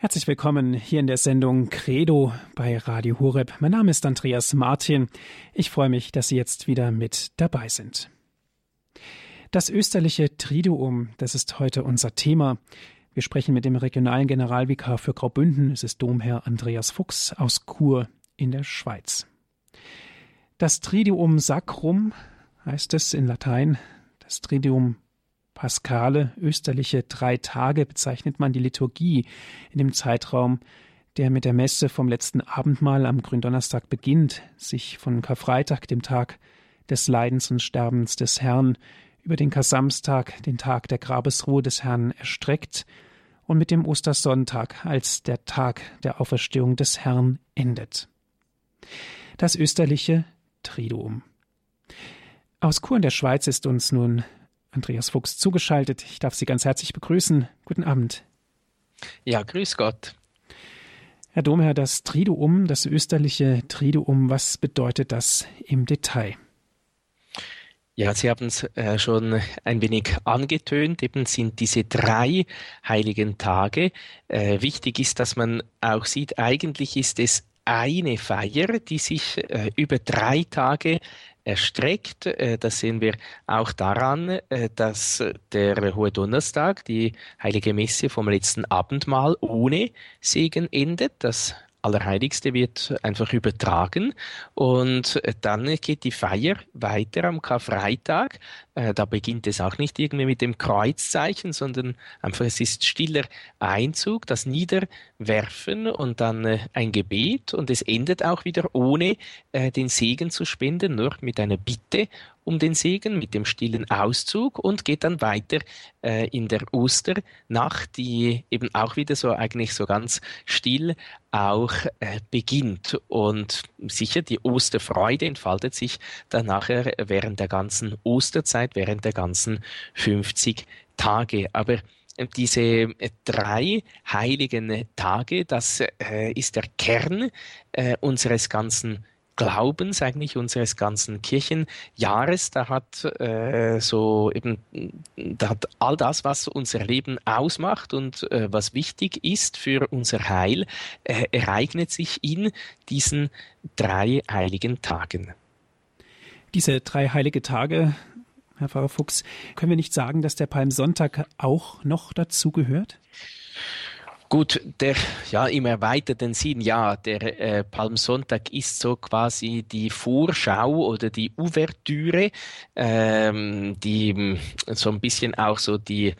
Herzlich willkommen hier in der Sendung Credo bei Radio Horeb. Mein Name ist Andreas Martin. Ich freue mich, dass Sie jetzt wieder mit dabei sind. Das österliche Triduum, das ist heute unser Thema. Wir sprechen mit dem regionalen Generalvikar für Graubünden. Es ist Domherr Andreas Fuchs aus Chur in der Schweiz. Das Triduum Sacrum heißt es in Latein. Das Triduum Paskale, österliche drei Tage, bezeichnet man die Liturgie in dem Zeitraum, der mit der Messe vom letzten Abendmahl am Gründonnerstag beginnt, sich von Karfreitag, dem Tag des Leidens und Sterbens des Herrn, über den Kasamstag, den Tag der Grabesruhe des Herrn, erstreckt und mit dem Ostersonntag als der Tag der Auferstehung des Herrn endet. Das österliche Triduum. Aus Chur in der Schweiz ist uns nun Andreas Fuchs zugeschaltet. Ich darf Sie ganz herzlich begrüßen. Guten Abend. Ja, grüß Gott. Herr Domherr, das Triduum, das österliche Triduum, was bedeutet das im Detail? Ja, Sie haben es äh, schon ein wenig angetönt. Eben sind diese drei heiligen Tage. Äh, wichtig ist, dass man auch sieht, eigentlich ist es eine Feier, die sich äh, über drei Tage erstreckt. Äh, das sehen wir auch daran, äh, dass der Hohe Donnerstag, die heilige Messe vom letzten Abendmahl ohne Segen endet. Das Allerheiligste wird einfach übertragen. Und dann geht die Feier weiter am Karfreitag. Äh, da beginnt es auch nicht irgendwie mit dem Kreuzzeichen, sondern einfach es ist stiller Einzug, das Niederwerfen und dann äh, ein Gebet. Und es endet auch wieder ohne äh, den Segen zu spenden, nur mit einer Bitte um den Segen mit dem stillen Auszug und geht dann weiter äh, in der Osternacht, die eben auch wieder so eigentlich so ganz still auch äh, beginnt. Und sicher die Osterfreude entfaltet sich dann nachher während der ganzen Osterzeit, während der ganzen 50 Tage. Aber äh, diese äh, drei heiligen Tage, das äh, ist der Kern äh, unseres ganzen Glaubens eigentlich unseres ganzen Kirchenjahres. Da hat äh, so eben, da hat all das, was unser Leben ausmacht und äh, was wichtig ist für unser Heil, äh, ereignet sich in diesen drei heiligen Tagen. Diese drei heilige Tage, Herr Pfarrer Fuchs, können wir nicht sagen, dass der Palmsonntag auch noch dazu gehört? Gut, der, ja, im erweiterten Sinn, ja, der äh, Palmsonntag ist so quasi die Vorschau oder die Ouvertüre, ähm, die so ein bisschen auch so die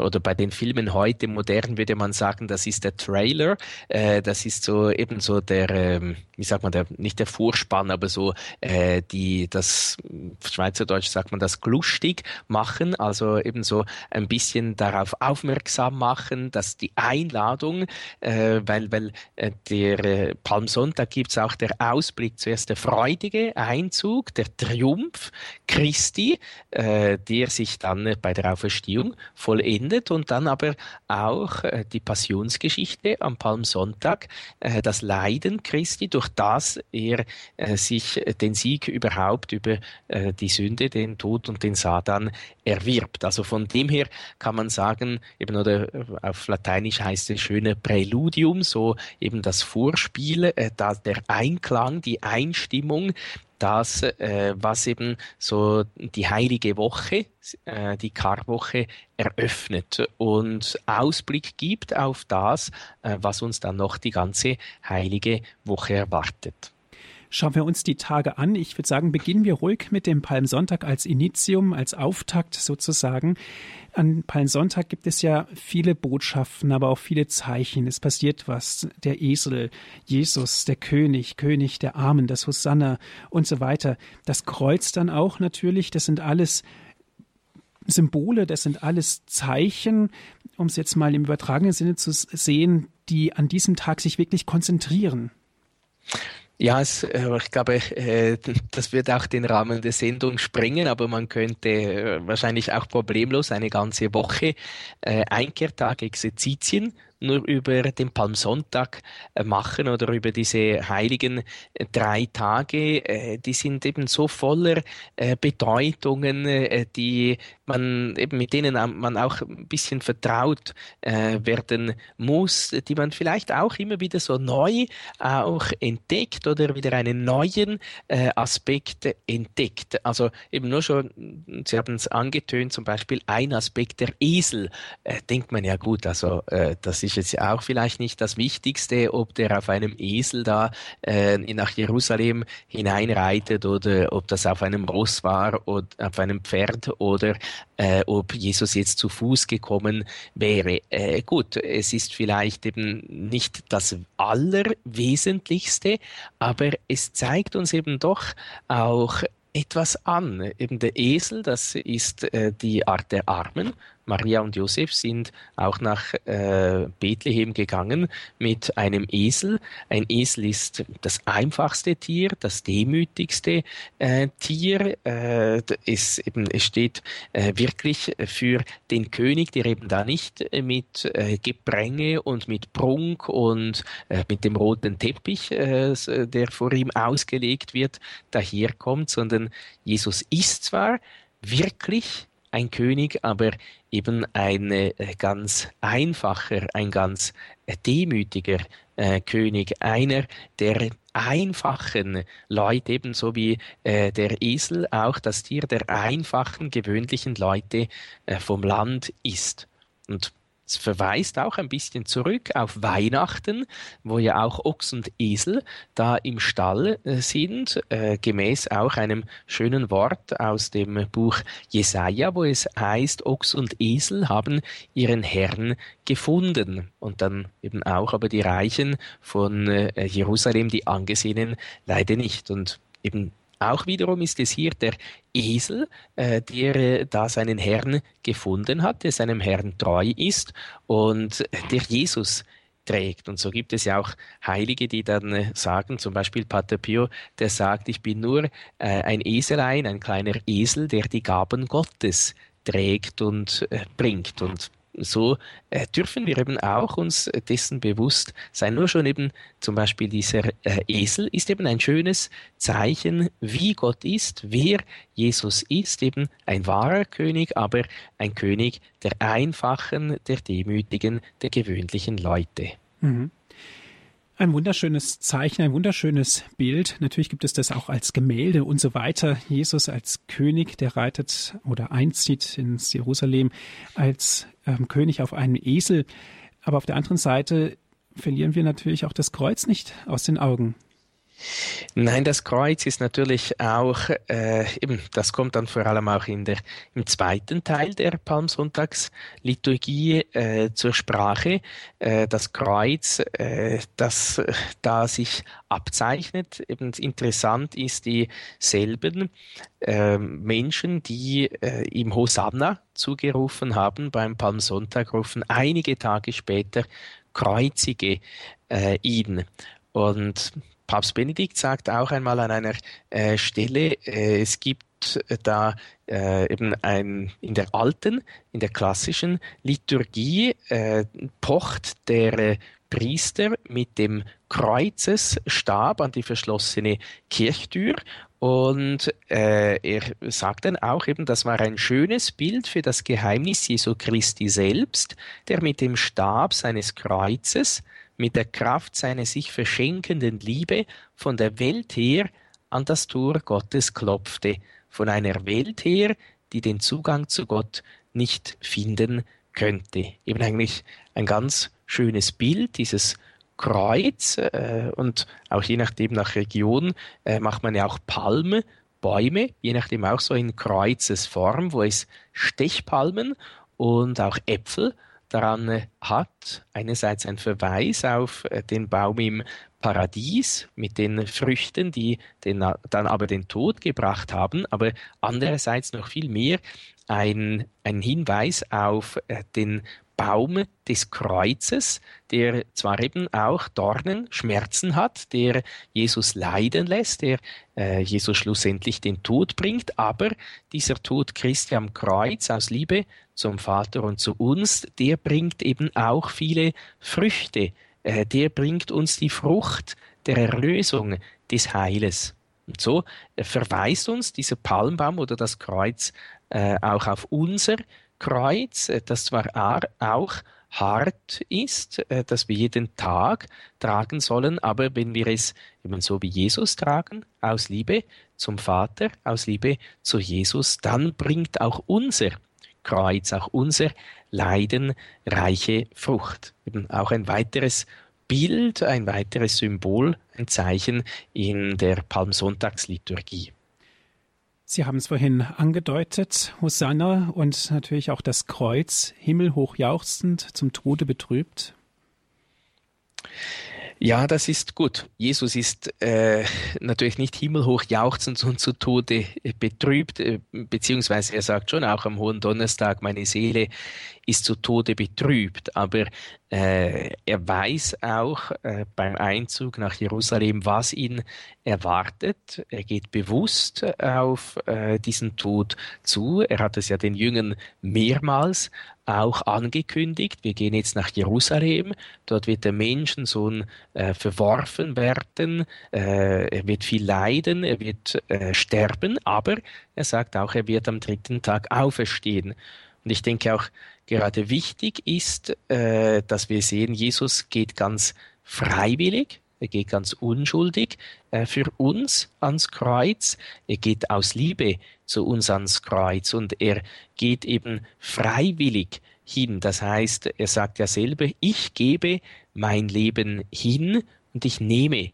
oder bei den Filmen heute modern würde man sagen, das ist der Trailer. Äh, das ist so eben so der, ähm, wie sagt man, der, nicht der Vorspann, aber so äh, die, das Schweizerdeutsch sagt man das glustig machen, also eben so ein bisschen darauf aufmerksam machen, dass die Einladung, äh, weil, weil äh, der äh, Palmsonntag gibt's auch der Ausblick, zuerst der freudige Einzug, der Triumph Christi, äh, der sich dann bei der Auferstehung vollendet findet und dann aber auch äh, die Passionsgeschichte am Palmsonntag, äh, das Leiden Christi, durch das er äh, sich den Sieg überhaupt über die Sünde, den Tod und den Satan erwirbt. Also von dem her kann man sagen, eben oder auf Lateinisch heißt es schöne Präludium, so eben das Vorspiel, der Einklang, die Einstimmung das, äh, was eben so die heilige Woche, äh, die Karwoche eröffnet und Ausblick gibt auf das, äh, was uns dann noch die ganze heilige Woche erwartet. Schauen wir uns die Tage an. Ich würde sagen, beginnen wir ruhig mit dem Palmsonntag als Initium, als Auftakt sozusagen. An Palmsonntag gibt es ja viele Botschaften, aber auch viele Zeichen. Es passiert was. Der Esel, Jesus, der König, König der Armen, das Hosanna und so weiter. Das Kreuz dann auch natürlich. Das sind alles Symbole, das sind alles Zeichen, um es jetzt mal im übertragenen Sinne zu sehen, die an diesem Tag sich wirklich konzentrieren. Ja, es, äh, ich glaube, äh, das wird auch den Rahmen der Sendung sprengen, aber man könnte äh, wahrscheinlich auch problemlos eine ganze Woche Einkehrtag, Exerzitien nur über den Palmsonntag äh, machen oder über diese heiligen äh, drei Tage. Äh, die sind eben so voller Bedeutungen, die man eben mit denen man auch ein bisschen vertraut werden muss, die man vielleicht auch immer wieder so neu auch entdeckt oder wieder einen neuen Aspekt entdeckt. Also eben nur schon, Sie haben es angetönt, zum Beispiel ein Aspekt der Esel, denkt man ja gut, also das ist jetzt auch vielleicht nicht das Wichtigste, ob der auf einem Esel da äh, nach Jerusalem hineinreitet oder ob das auf einem Ross war oder auf einem Pferd oder äh, ob Jesus jetzt zu Fuß gekommen wäre. Äh, gut, es ist vielleicht eben nicht das Allerwesentlichste, aber es zeigt uns eben doch auch etwas an. Eben der Esel, das ist äh, die Art der Armen Maria und Josef sind auch nach äh, Bethlehem gegangen mit einem Esel. Ein Esel ist das einfachste Tier, das demütigste äh, Tier. Äh, es, eben, es steht äh, wirklich für den König, der eben da nicht mit äh, Gepränge und mit Prunk und äh, mit dem roten Teppich, der vor ihm ausgelegt wird, daherkommt, sondern Jesus ist zwar wirklich ein König, aber eben ein äh, ganz einfacher, ein ganz äh, demütiger äh, König, einer der einfachen Leute, ebenso wie äh, der Esel auch das Tier der einfachen, gewöhnlichen Leute äh, vom Land ist. Und es verweist auch ein bisschen zurück auf Weihnachten, wo ja auch Ochs und Esel da im Stall äh, sind, äh, gemäß auch einem schönen Wort aus dem Buch Jesaja, wo es heißt, Ochs und Esel haben ihren Herrn gefunden. Und dann eben auch aber die Reichen von äh, Jerusalem, die Angesehenen, leider nicht. Und eben auch wiederum ist es hier der Esel, äh, der äh, da seinen Herrn gefunden hat, der seinem Herrn treu ist und der Jesus trägt. Und so gibt es ja auch Heilige, die dann äh, sagen, zum Beispiel Pater Pio, der sagt, ich bin nur äh, ein Eselein, ein kleiner Esel, der die Gaben Gottes trägt und äh, bringt. Und so äh, dürfen wir eben auch uns dessen bewusst sein. Nur schon eben zum Beispiel dieser äh, Esel ist eben ein schönes Zeichen, wie Gott ist, wer Jesus ist, eben ein wahrer König, aber ein König der einfachen, der demütigen, der gewöhnlichen Leute. Mhm. Ein wunderschönes Zeichen, ein wunderschönes Bild. Natürlich gibt es das auch als Gemälde und so weiter. Jesus als König, der reitet oder einzieht ins Jerusalem als ähm, König auf einem Esel. Aber auf der anderen Seite verlieren wir natürlich auch das Kreuz nicht aus den Augen. Nein, das Kreuz ist natürlich auch, äh, eben, das kommt dann vor allem auch in der, im zweiten Teil der Palmsonntagsliturgie äh, zur Sprache. Äh, das Kreuz, äh, das da sich abzeichnet. Eben interessant ist dieselben äh, Menschen, die äh, ihm Hosanna zugerufen haben beim Palmsonntag, rufen einige Tage später kreuzige äh, ihn. Und Papst Benedikt sagt auch einmal an einer äh, Stelle, äh, es gibt äh, da äh, eben ein, in der alten, in der klassischen Liturgie äh, pocht der äh, Priester mit dem Kreuzesstab an die verschlossene Kirchtür und äh, er sagt dann auch eben, das war ein schönes Bild für das Geheimnis Jesu Christi selbst, der mit dem Stab seines Kreuzes mit der Kraft seiner sich verschenkenden Liebe von der Welt her an das Tor Gottes klopfte, von einer Welt her, die den Zugang zu Gott nicht finden könnte. Eben eigentlich ein ganz schönes Bild, dieses Kreuz äh, und auch je nachdem nach Region äh, macht man ja auch Palme, Bäume, je nachdem auch so in Kreuzesform, wo es Stechpalmen und auch Äpfel daran hat. Einerseits ein Verweis auf äh, den Baum im Paradies mit den Früchten, die den, dann aber den Tod gebracht haben, aber andererseits noch viel mehr ein, ein Hinweis auf äh, den Baum des Kreuzes, der zwar eben auch Dornen, Schmerzen hat, der Jesus leiden lässt, der äh, Jesus schlussendlich den Tod bringt, aber dieser Tod Christi am Kreuz aus Liebe zum Vater und zu uns, der bringt eben auch viele Früchte, äh, der bringt uns die Frucht der Erlösung, des Heiles. Und so verweist uns dieser Palmbaum oder das Kreuz äh, auch auf unser Kreuz, äh, das zwar auch hart ist, äh, das wir jeden Tag tragen sollen, aber wenn wir es eben so wie Jesus tragen, aus Liebe zum Vater, aus Liebe zu Jesus, dann bringt auch unser Kreuz, auch unser Leiden reiche Frucht. Eben auch ein weiteres Bild, ein weiteres Symbol, ein Zeichen in der Palmsonntagsliturgie. Sie haben es vorhin angedeutet, Hosanna und natürlich auch das Kreuz, himmelhoch jauchzend, zum Tode betrübt. Ja, das ist gut. Jesus ist äh, natürlich nicht himmelhoch jauchzend und zu Tode betrübt, äh, beziehungsweise er sagt schon auch am Hohen Donnerstag, meine Seele ist zu Tode betrübt, aber äh, er weiß auch äh, beim Einzug nach Jerusalem, was ihn erwartet. Er geht bewusst auf äh, diesen Tod zu. Er hat es ja den Jüngern mehrmals auch angekündigt. Wir gehen jetzt nach Jerusalem. Dort wird der Menschensohn äh, verworfen werden. Äh, er wird viel leiden. Er wird äh, sterben. Aber er sagt auch, er wird am dritten Tag auferstehen. Und ich denke auch, gerade wichtig ist, äh, dass wir sehen, Jesus geht ganz freiwillig, er geht ganz unschuldig äh, für uns ans Kreuz, er geht aus Liebe zu uns ans Kreuz und er geht eben freiwillig hin. Das heißt, er sagt ja selber, ich gebe mein Leben hin und ich nehme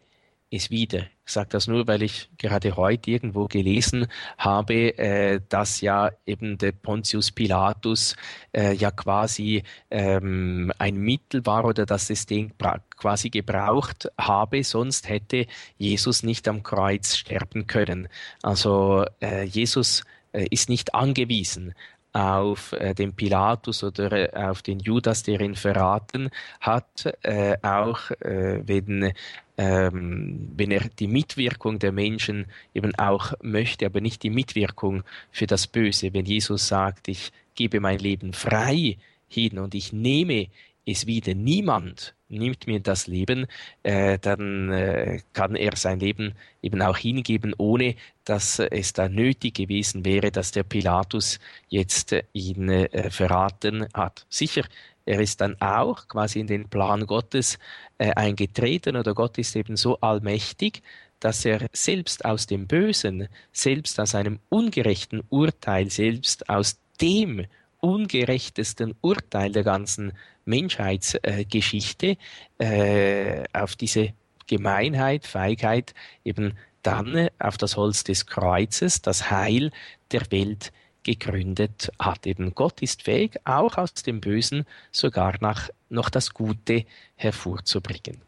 es wieder. Ich sage das nur, weil ich gerade heute irgendwo gelesen habe, äh, dass ja eben der Pontius Pilatus äh, ja quasi ähm, ein Mittel war oder dass es den quasi gebraucht habe, sonst hätte Jesus nicht am Kreuz sterben können. Also äh, Jesus äh, ist nicht angewiesen auf äh, den Pilatus oder äh, auf den Judas, der ihn verraten hat, äh, auch äh, wenn, ähm, wenn er die Mitwirkung der Menschen eben auch möchte, aber nicht die Mitwirkung für das Böse. Wenn Jesus sagt, ich gebe mein Leben frei hin und ich nehme es wieder niemand nimmt mir das Leben, äh, dann äh, kann er sein Leben eben auch hingeben, ohne dass es da nötig gewesen wäre, dass der Pilatus jetzt äh, ihn äh, verraten hat. Sicher, er ist dann auch quasi in den Plan Gottes äh, eingetreten oder Gott ist eben so allmächtig, dass er selbst aus dem Bösen, selbst aus einem ungerechten Urteil, selbst aus dem ungerechtesten Urteil der ganzen Menschheitsgeschichte äh, auf diese Gemeinheit, Feigheit eben dann auf das Holz des Kreuzes das Heil der Welt gegründet hat. Eben Gott ist fähig, auch aus dem Bösen sogar nach, noch das Gute hervorzubringen.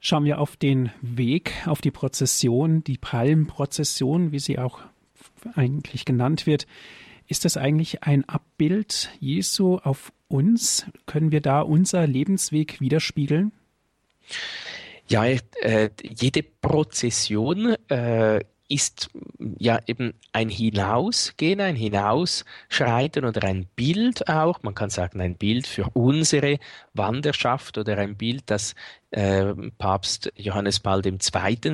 Schauen wir auf den Weg, auf die Prozession, die Palmprozession, wie sie auch eigentlich genannt wird. Ist das eigentlich ein Abbild Jesu auf uns? Können wir da unser Lebensweg widerspiegeln? Ja, äh, jede Prozession äh, ist ja eben ein Hinausgehen, ein Hinausschreiten oder ein Bild auch. Man kann sagen, ein Bild für unsere Wanderschaft oder ein Bild, das äh, Papst Johannes Paul II.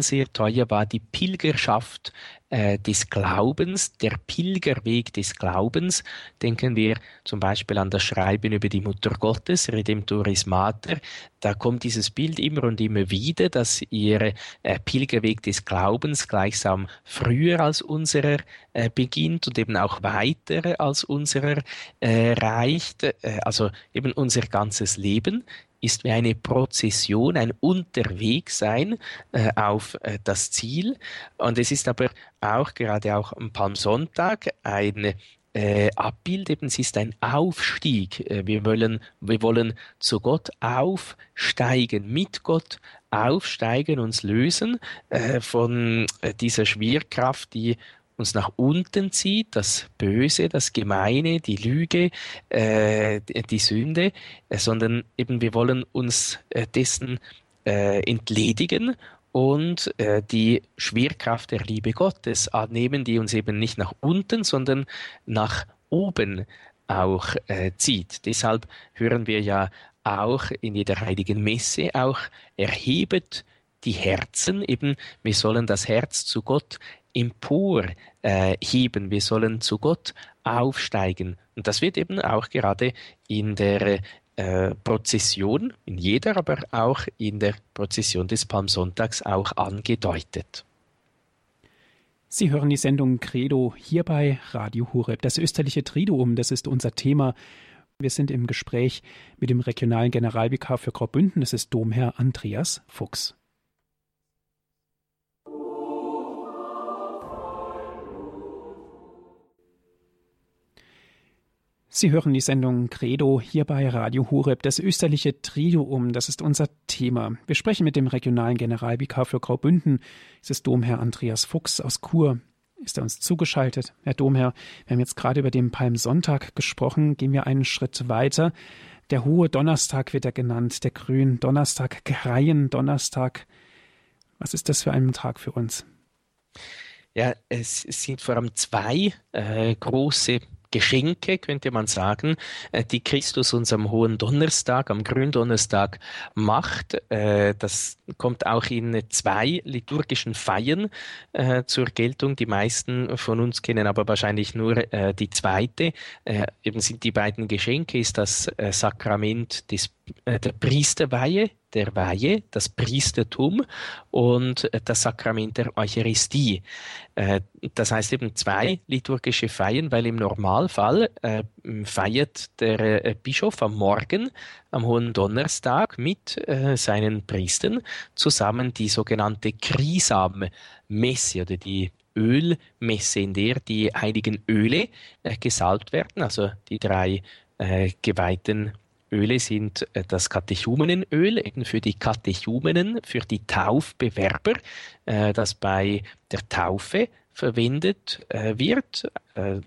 sehr teuer war, die Pilgerschaft äh, des Glaubens, der Pilgerweg des Glaubens. Denken wir zum Beispiel an das Schreiben über die Mutter Gottes, Redemptoris Mater. Da kommt dieses Bild immer und immer wieder, dass ihr äh, Pilgerweg des Glaubens gleichsam früher als unserer äh, beginnt und eben auch weiter als unserer äh, reicht. Äh, also eben unser ganzes Leben ist wie eine Prozession, ein Unterwegssein äh, auf äh, das Ziel. Und es ist aber auch gerade auch am Palmsonntag ein äh, Abbild, eben es ist ein Aufstieg. Äh, wir wollen, wir wollen zu Gott aufsteigen, mit Gott aufsteigen, uns lösen äh, von äh, dieser Schwerkraft, die uns nach unten zieht, das Böse, das Gemeine, die Lüge, äh, die Sünde, äh, sondern eben wir wollen uns äh, dessen äh, entledigen und äh, die Schwerkraft der Liebe Gottes annehmen, die uns eben nicht nach unten, sondern nach oben auch äh, zieht. Deshalb hören wir ja auch in jeder heiligen Messe auch erhebet die Herzen, eben wir sollen das Herz zu Gott empor äh, wir sollen zu Gott aufsteigen. Und das wird eben auch gerade in der äh, Prozession, in jeder, aber auch in der Prozession des Palmsonntags auch angedeutet. Sie hören die Sendung Credo hier bei Radio Hureb. Das österliche Triduum, das ist unser Thema. Wir sind im Gespräch mit dem regionalen Generalvikar für Graubünden, das ist Domherr Andreas Fuchs. Sie hören die Sendung Credo hier bei Radio Horeb, das österliche Triduum, das ist unser Thema. Wir sprechen mit dem regionalen Generalvikar für Graubünden, es ist Domherr Andreas Fuchs aus Chur. Ist er uns zugeschaltet? Herr Domherr, wir haben jetzt gerade über den Palmsonntag gesprochen, gehen wir einen Schritt weiter. Der hohe Donnerstag wird er genannt, der Grün Donnerstag, Greien Donnerstag. Was ist das für ein Tag für uns? Ja, es sind vor allem zwei äh, große Geschenke, könnte man sagen, äh, die Christus uns am Hohen Donnerstag, am Gründonnerstag macht. Äh, das kommt auch in zwei liturgischen Feiern äh, zur Geltung. Die meisten von uns kennen aber wahrscheinlich nur die zweite. Eben sind die beiden Geschenke, ist das Sakrament des, der Priesterweihe, der Weihe, das Priestertum und das Sakrament der Eucharistie. Äh, das heißt eben zwei liturgische Feiern, weil im Normalfall äh, feiert der äh, Bischof am Morgen, am Hohen Donnerstag mit äh, seinen Priestern zusammen die sogenannte Krisam-Messe oder die Ölmesse, in der die heiligen Öle äh, gesalbt werden, also die drei äh, geweihten Öle sind äh, das Katechumenenöl, eben für die Katechumenen, für die Taufbewerber, äh, das bei der Taufe verwendet äh, wird.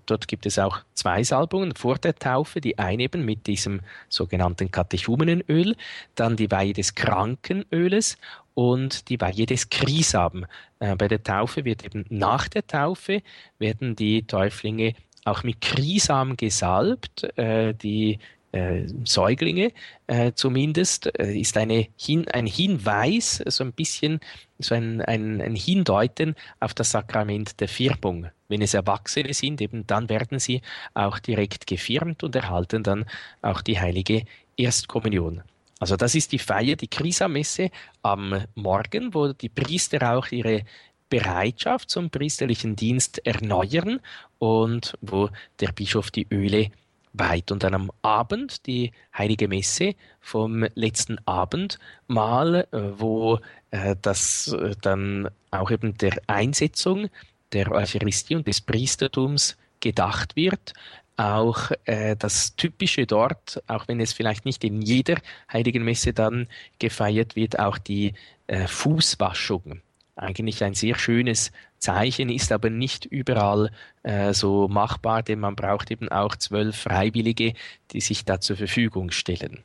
Dort gibt es auch zwei Salbungen vor der Taufe, die eine eben mit diesem sogenannten Katechumenenöl, dann die Weihe des Krankenöles und die Weihe des Krisam. Bei der Taufe wird eben nach der Taufe werden die Täuflinge auch mit Krisam gesalbt, die äh, Säuglinge äh, zumindest, äh, ist eine Hin ein Hinweis, so ein bisschen so ein, ein, ein Hindeuten auf das Sakrament der Firmung. Wenn es Erwachsene sind, eben dann werden sie auch direkt gefirmt und erhalten dann auch die heilige Erstkommunion. Also das ist die Feier, die Krisamesse am Morgen, wo die Priester auch ihre Bereitschaft zum priesterlichen Dienst erneuern und wo der Bischof die Öle weit. Und dann am Abend die heilige Messe vom letzten Abend mal, äh, wo äh, das äh, dann auch eben der Einsetzung der Eucharistie und des Priestertums gedacht wird. Auch äh, das Typische dort, auch wenn es vielleicht nicht in jeder heiligen Messe dann gefeiert wird, auch die äh, Fußwaschung eigentlich ein sehr schönes Zeichen, ist aber nicht überall äh, so machbar, denn man braucht eben auch zwölf Freiwillige, die sich da zur Verfügung stellen.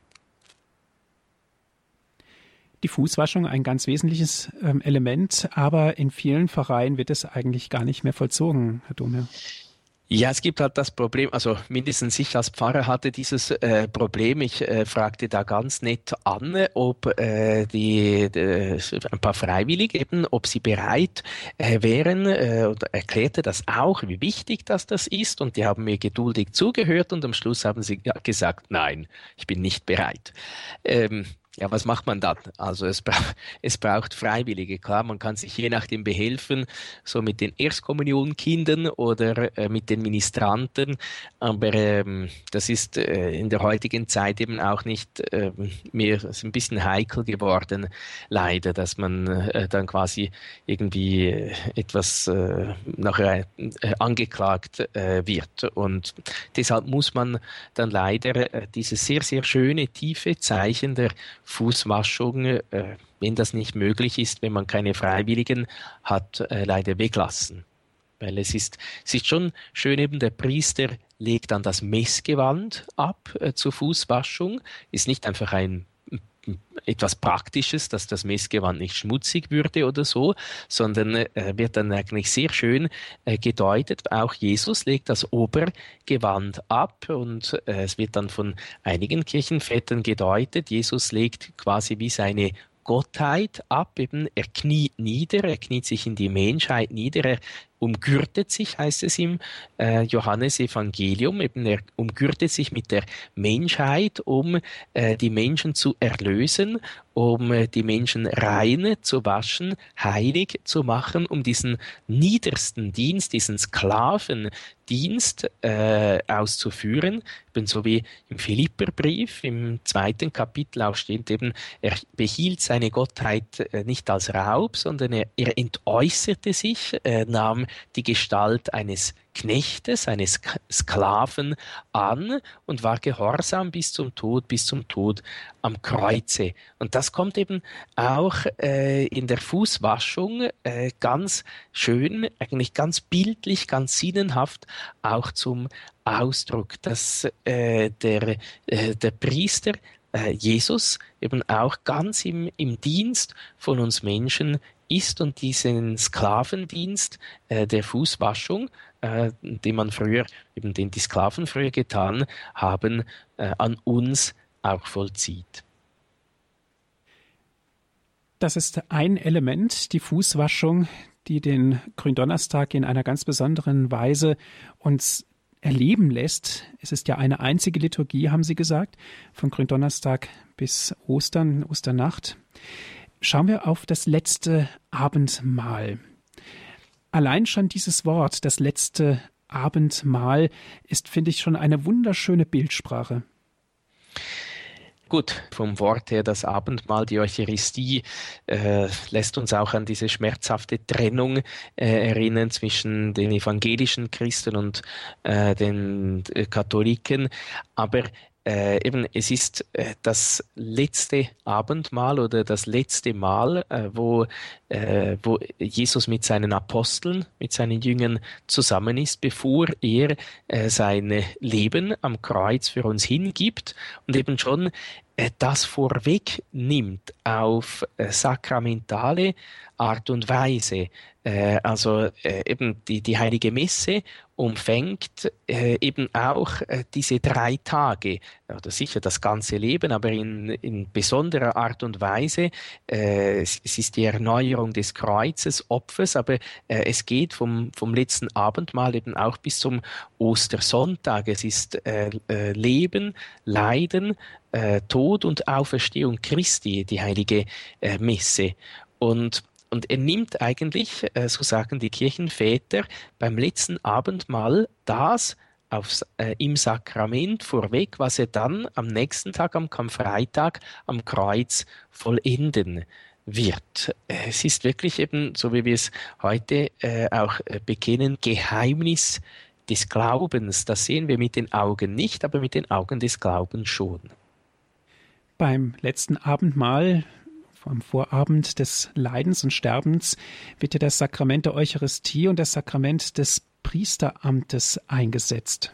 Die Fußwaschung ein ganz wesentliches ähm, Element, aber in vielen Vereinen wird es eigentlich gar nicht mehr vollzogen, Herr Domherr. Ja, es gibt halt das Problem, also mindestens ich als Pfarrer hatte dieses äh, Problem. Ich äh, fragte da ganz nett an, ob äh, die, die, ein paar Freiwillige eben, ob sie bereit äh, wären äh, und erklärte das auch, wie wichtig das das ist. Und die haben mir geduldig zugehört und am Schluss haben sie gesagt, nein, ich bin nicht bereit. Ähm, ja, was macht man dann? Also es, bra es braucht Freiwillige. Klar, man kann sich je nachdem behelfen, so mit den Erstkommunionkindern oder äh, mit den Ministranten. Aber ähm, das ist äh, in der heutigen Zeit eben auch nicht äh, mehr ist ein bisschen heikel geworden, leider, dass man äh, dann quasi irgendwie äh, etwas äh, nachher äh, angeklagt wird. Und deshalb muss man dann leider dieses sehr, sehr schöne, tiefe Zeichen der Fußwaschung, äh, wenn das nicht möglich ist, wenn man keine Freiwilligen hat, äh, leider weglassen. Weil es ist, es ist schon schön eben, der Priester legt dann das Messgewand ab äh, zur Fußwaschung, ist nicht einfach ein etwas Praktisches, dass das Messgewand nicht schmutzig würde oder so, sondern äh, wird dann eigentlich sehr schön äh, gedeutet. Auch Jesus legt das Obergewand ab und äh, es wird dann von einigen Kirchenvätern gedeutet. Jesus legt quasi wie seine Gottheit ab, eben er kniet nieder, er kniet sich in die Menschheit nieder, er umgürtet sich, heißt es im äh, Johannesevangelium, eben er umgürtet sich mit der Menschheit, um äh, die Menschen zu erlösen, um äh, die Menschen rein zu waschen, heilig zu machen, um diesen niedersten Dienst, diesen Sklavendienst äh, auszuführen. Eben so wie im Philipperbrief im zweiten Kapitel auch steht eben, er behielt seine Gottheit äh, nicht als Raub, sondern er, er entäußerte sich, äh, die Gestalt eines Knechtes, eines Sklaven an und war gehorsam bis zum Tod, bis zum Tod am Kreuze. Und das kommt eben auch äh, in der Fußwaschung äh, ganz schön, eigentlich ganz bildlich, ganz sinnenhaft auch zum Ausdruck, dass äh, der, äh, der Priester äh, Jesus eben auch ganz im, im Dienst von uns Menschen ist und diesen Sklavendienst äh, der Fußwaschung, äh, den man früher, eben den die Sklaven früher getan haben, äh, an uns auch vollzieht. Das ist ein Element, die Fußwaschung, die den Gründonnerstag in einer ganz besonderen Weise uns erleben lässt. Es ist ja eine einzige Liturgie, haben Sie gesagt, von Gründonnerstag bis Ostern, Osternacht. Schauen wir auf das letzte Abendmahl. Allein schon dieses Wort, das letzte Abendmahl, ist, finde ich, schon eine wunderschöne Bildsprache. Gut, vom Wort her das Abendmahl, die Eucharistie, äh, lässt uns auch an diese schmerzhafte Trennung äh, erinnern zwischen den evangelischen Christen und äh, den äh, Katholiken. Aber äh, eben, es ist äh, das letzte Abendmahl oder das letzte Mal, äh, wo, äh, wo Jesus mit seinen Aposteln, mit seinen Jüngern zusammen ist, bevor er äh, sein Leben am Kreuz für uns hingibt und eben schon äh, das vorweg nimmt auf sakramentale Art und Weise. Also eben die, die heilige Messe umfängt äh, eben auch äh, diese drei Tage, oder sicher das ganze Leben, aber in, in besonderer Art und Weise. Äh, es, ist die Erneuerung des Kreuzes, Opfers, aber äh, es geht vom, vom letzten Abendmahl eben auch bis zum Ostersonntag. Es ist äh, äh, Leben, Leiden, Tod und Auferstehung Christi, die heilige Messe. Und und er nimmt eigentlich, äh, so sagen die Kirchenväter, beim letzten Abendmahl das aufs, äh, im Sakrament vorweg, was er dann am nächsten Tag, am Karfreitag, am Kreuz vollenden wird. Äh, es ist wirklich eben, so wie wir es heute äh, auch äh, bekennen, Geheimnis des Glaubens. Das sehen wir mit den Augen nicht, aber mit den Augen des Glaubens schon. Beim letzten Abendmahl am Vorabend des Leidens und Sterbens wird ja das Sakrament der Eucharistie und das Sakrament des Priesteramtes eingesetzt.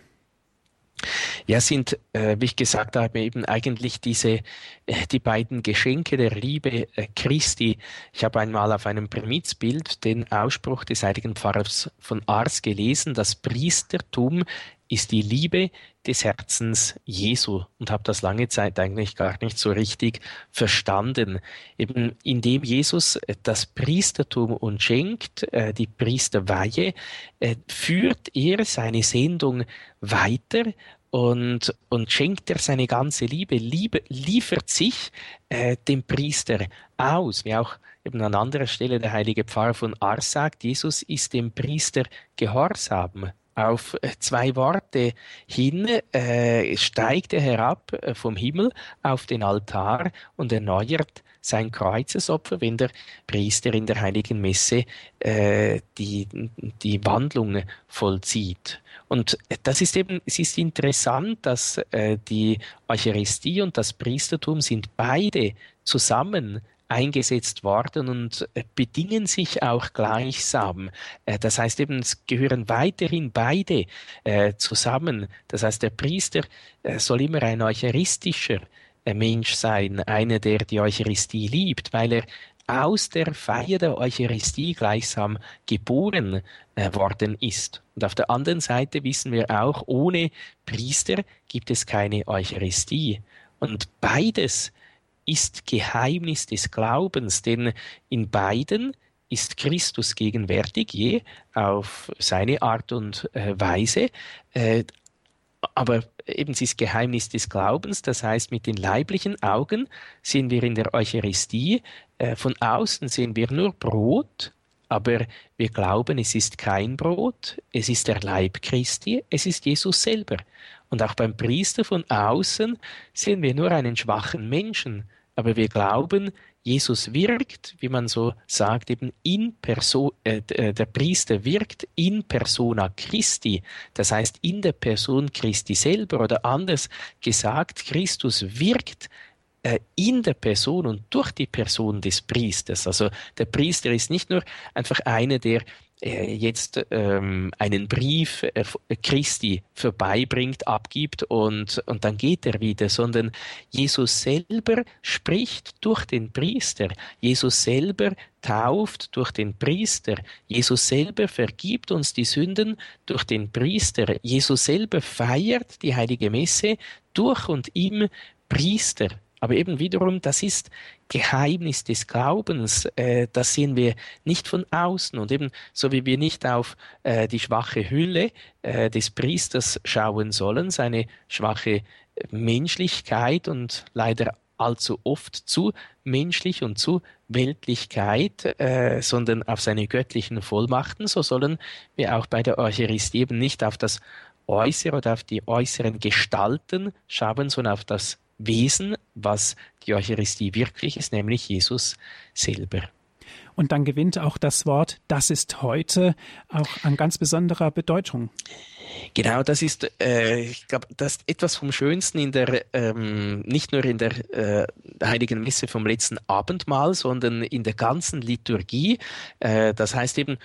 Ja, sind, äh, wie ich gesagt habe, eben eigentlich diese, äh, die beiden Geschenke der Liebe äh, Christi. Ich habe einmal auf einem Primizbild den Ausspruch des heiligen Pfarrers von Ars gelesen, das Priestertum ist die Liebe des Herzens Jesu und habe das lange Zeit eigentlich gar nicht so richtig verstanden. Eben indem Jesus das Priestertum uns schenkt, äh, die Priesterweihe, äh, führt er seine Sendung weiter und, und schenkt er seine ganze Liebe, Liebe liefert sich äh, dem Priester aus, wie auch eben an anderer Stelle der heilige Pfarrer von Ars sagt, Jesus ist dem Priester gehorsam auf äh, zwei Worte hin äh, steigt er herab äh, vom Himmel auf den Altar und erneuert sein Kreuzesopfer, wenn der Priester in der heiligen Messe äh, die, die Wandlung vollzieht. Und das ist eben, es ist interessant, dass äh, die Eucharistie und das Priestertum sind beide zusammen eingesetzt worden und äh, bedingen sich auch gleichsam. Äh, das heißt eben, es gehören weiterhin beide äh, zusammen. Das heißt, der Priester soll immer ein eucharistischer Mensch sein, einer, der die Eucharistie liebt, weil er aus der Feier der Eucharistie gleichsam geboren worden ist. Und auf der anderen Seite wissen wir auch, ohne Priester gibt es keine Eucharistie. Und beides ist Geheimnis des Glaubens, denn in beiden ist Christus gegenwärtig, je auf seine Art und äh, Weise. Äh, aber eben dieses Geheimnis des Glaubens, das heißt, mit den leiblichen Augen sehen wir in der Eucharistie, äh, von außen sehen wir nur Brot, aber wir glauben, es ist kein Brot, es ist der Leib Christi, es ist Jesus selber. Und auch beim Priester von außen sehen wir nur einen schwachen Menschen, aber wir glauben, Jesus wirkt, wie man so sagt, eben in Person, äh, äh, der Priester wirkt in persona Christi, das heißt in der Person Christi selber oder anders gesagt, Christus wirkt in der Person und durch die Person des Priesters. Also der Priester ist nicht nur einfach einer, der äh, jetzt ähm, einen Brief äh, Christi vorbeibringt, abgibt und, und dann geht er wieder, sondern Jesus selber spricht durch den Priester. Jesus selber tauft durch den Priester. Jesus selber vergibt uns die Sünden durch den Priester. Jesus selber feiert die heilige Messe durch und im Priester. Aber eben wiederum, das ist Geheimnis des Glaubens. Äh, das sehen wir nicht von außen. Und eben, so wie wir nicht auf äh, die schwache Hülle äh, des Priesters schauen sollen, seine schwache Menschlichkeit und leider allzu oft zu menschlich und zu Weltlichkeit, äh, sondern auf seine göttlichen Vollmachten, so sollen wir auch bei der Eucharistie eben nicht auf das Äußere oder auf die äußeren Gestalten schauen, sondern auf das Wesen, was die Eucharistie wirklich ist, nämlich Jesus selber. Und dann gewinnt auch das Wort, das ist heute, auch an ganz besonderer Bedeutung. Genau, das ist, äh, ich glaube, das ist etwas vom Schönsten in der, ähm, nicht nur in der äh, Heiligen Messe vom letzten Abendmahl, sondern in der ganzen Liturgie. Äh, das heißt eben,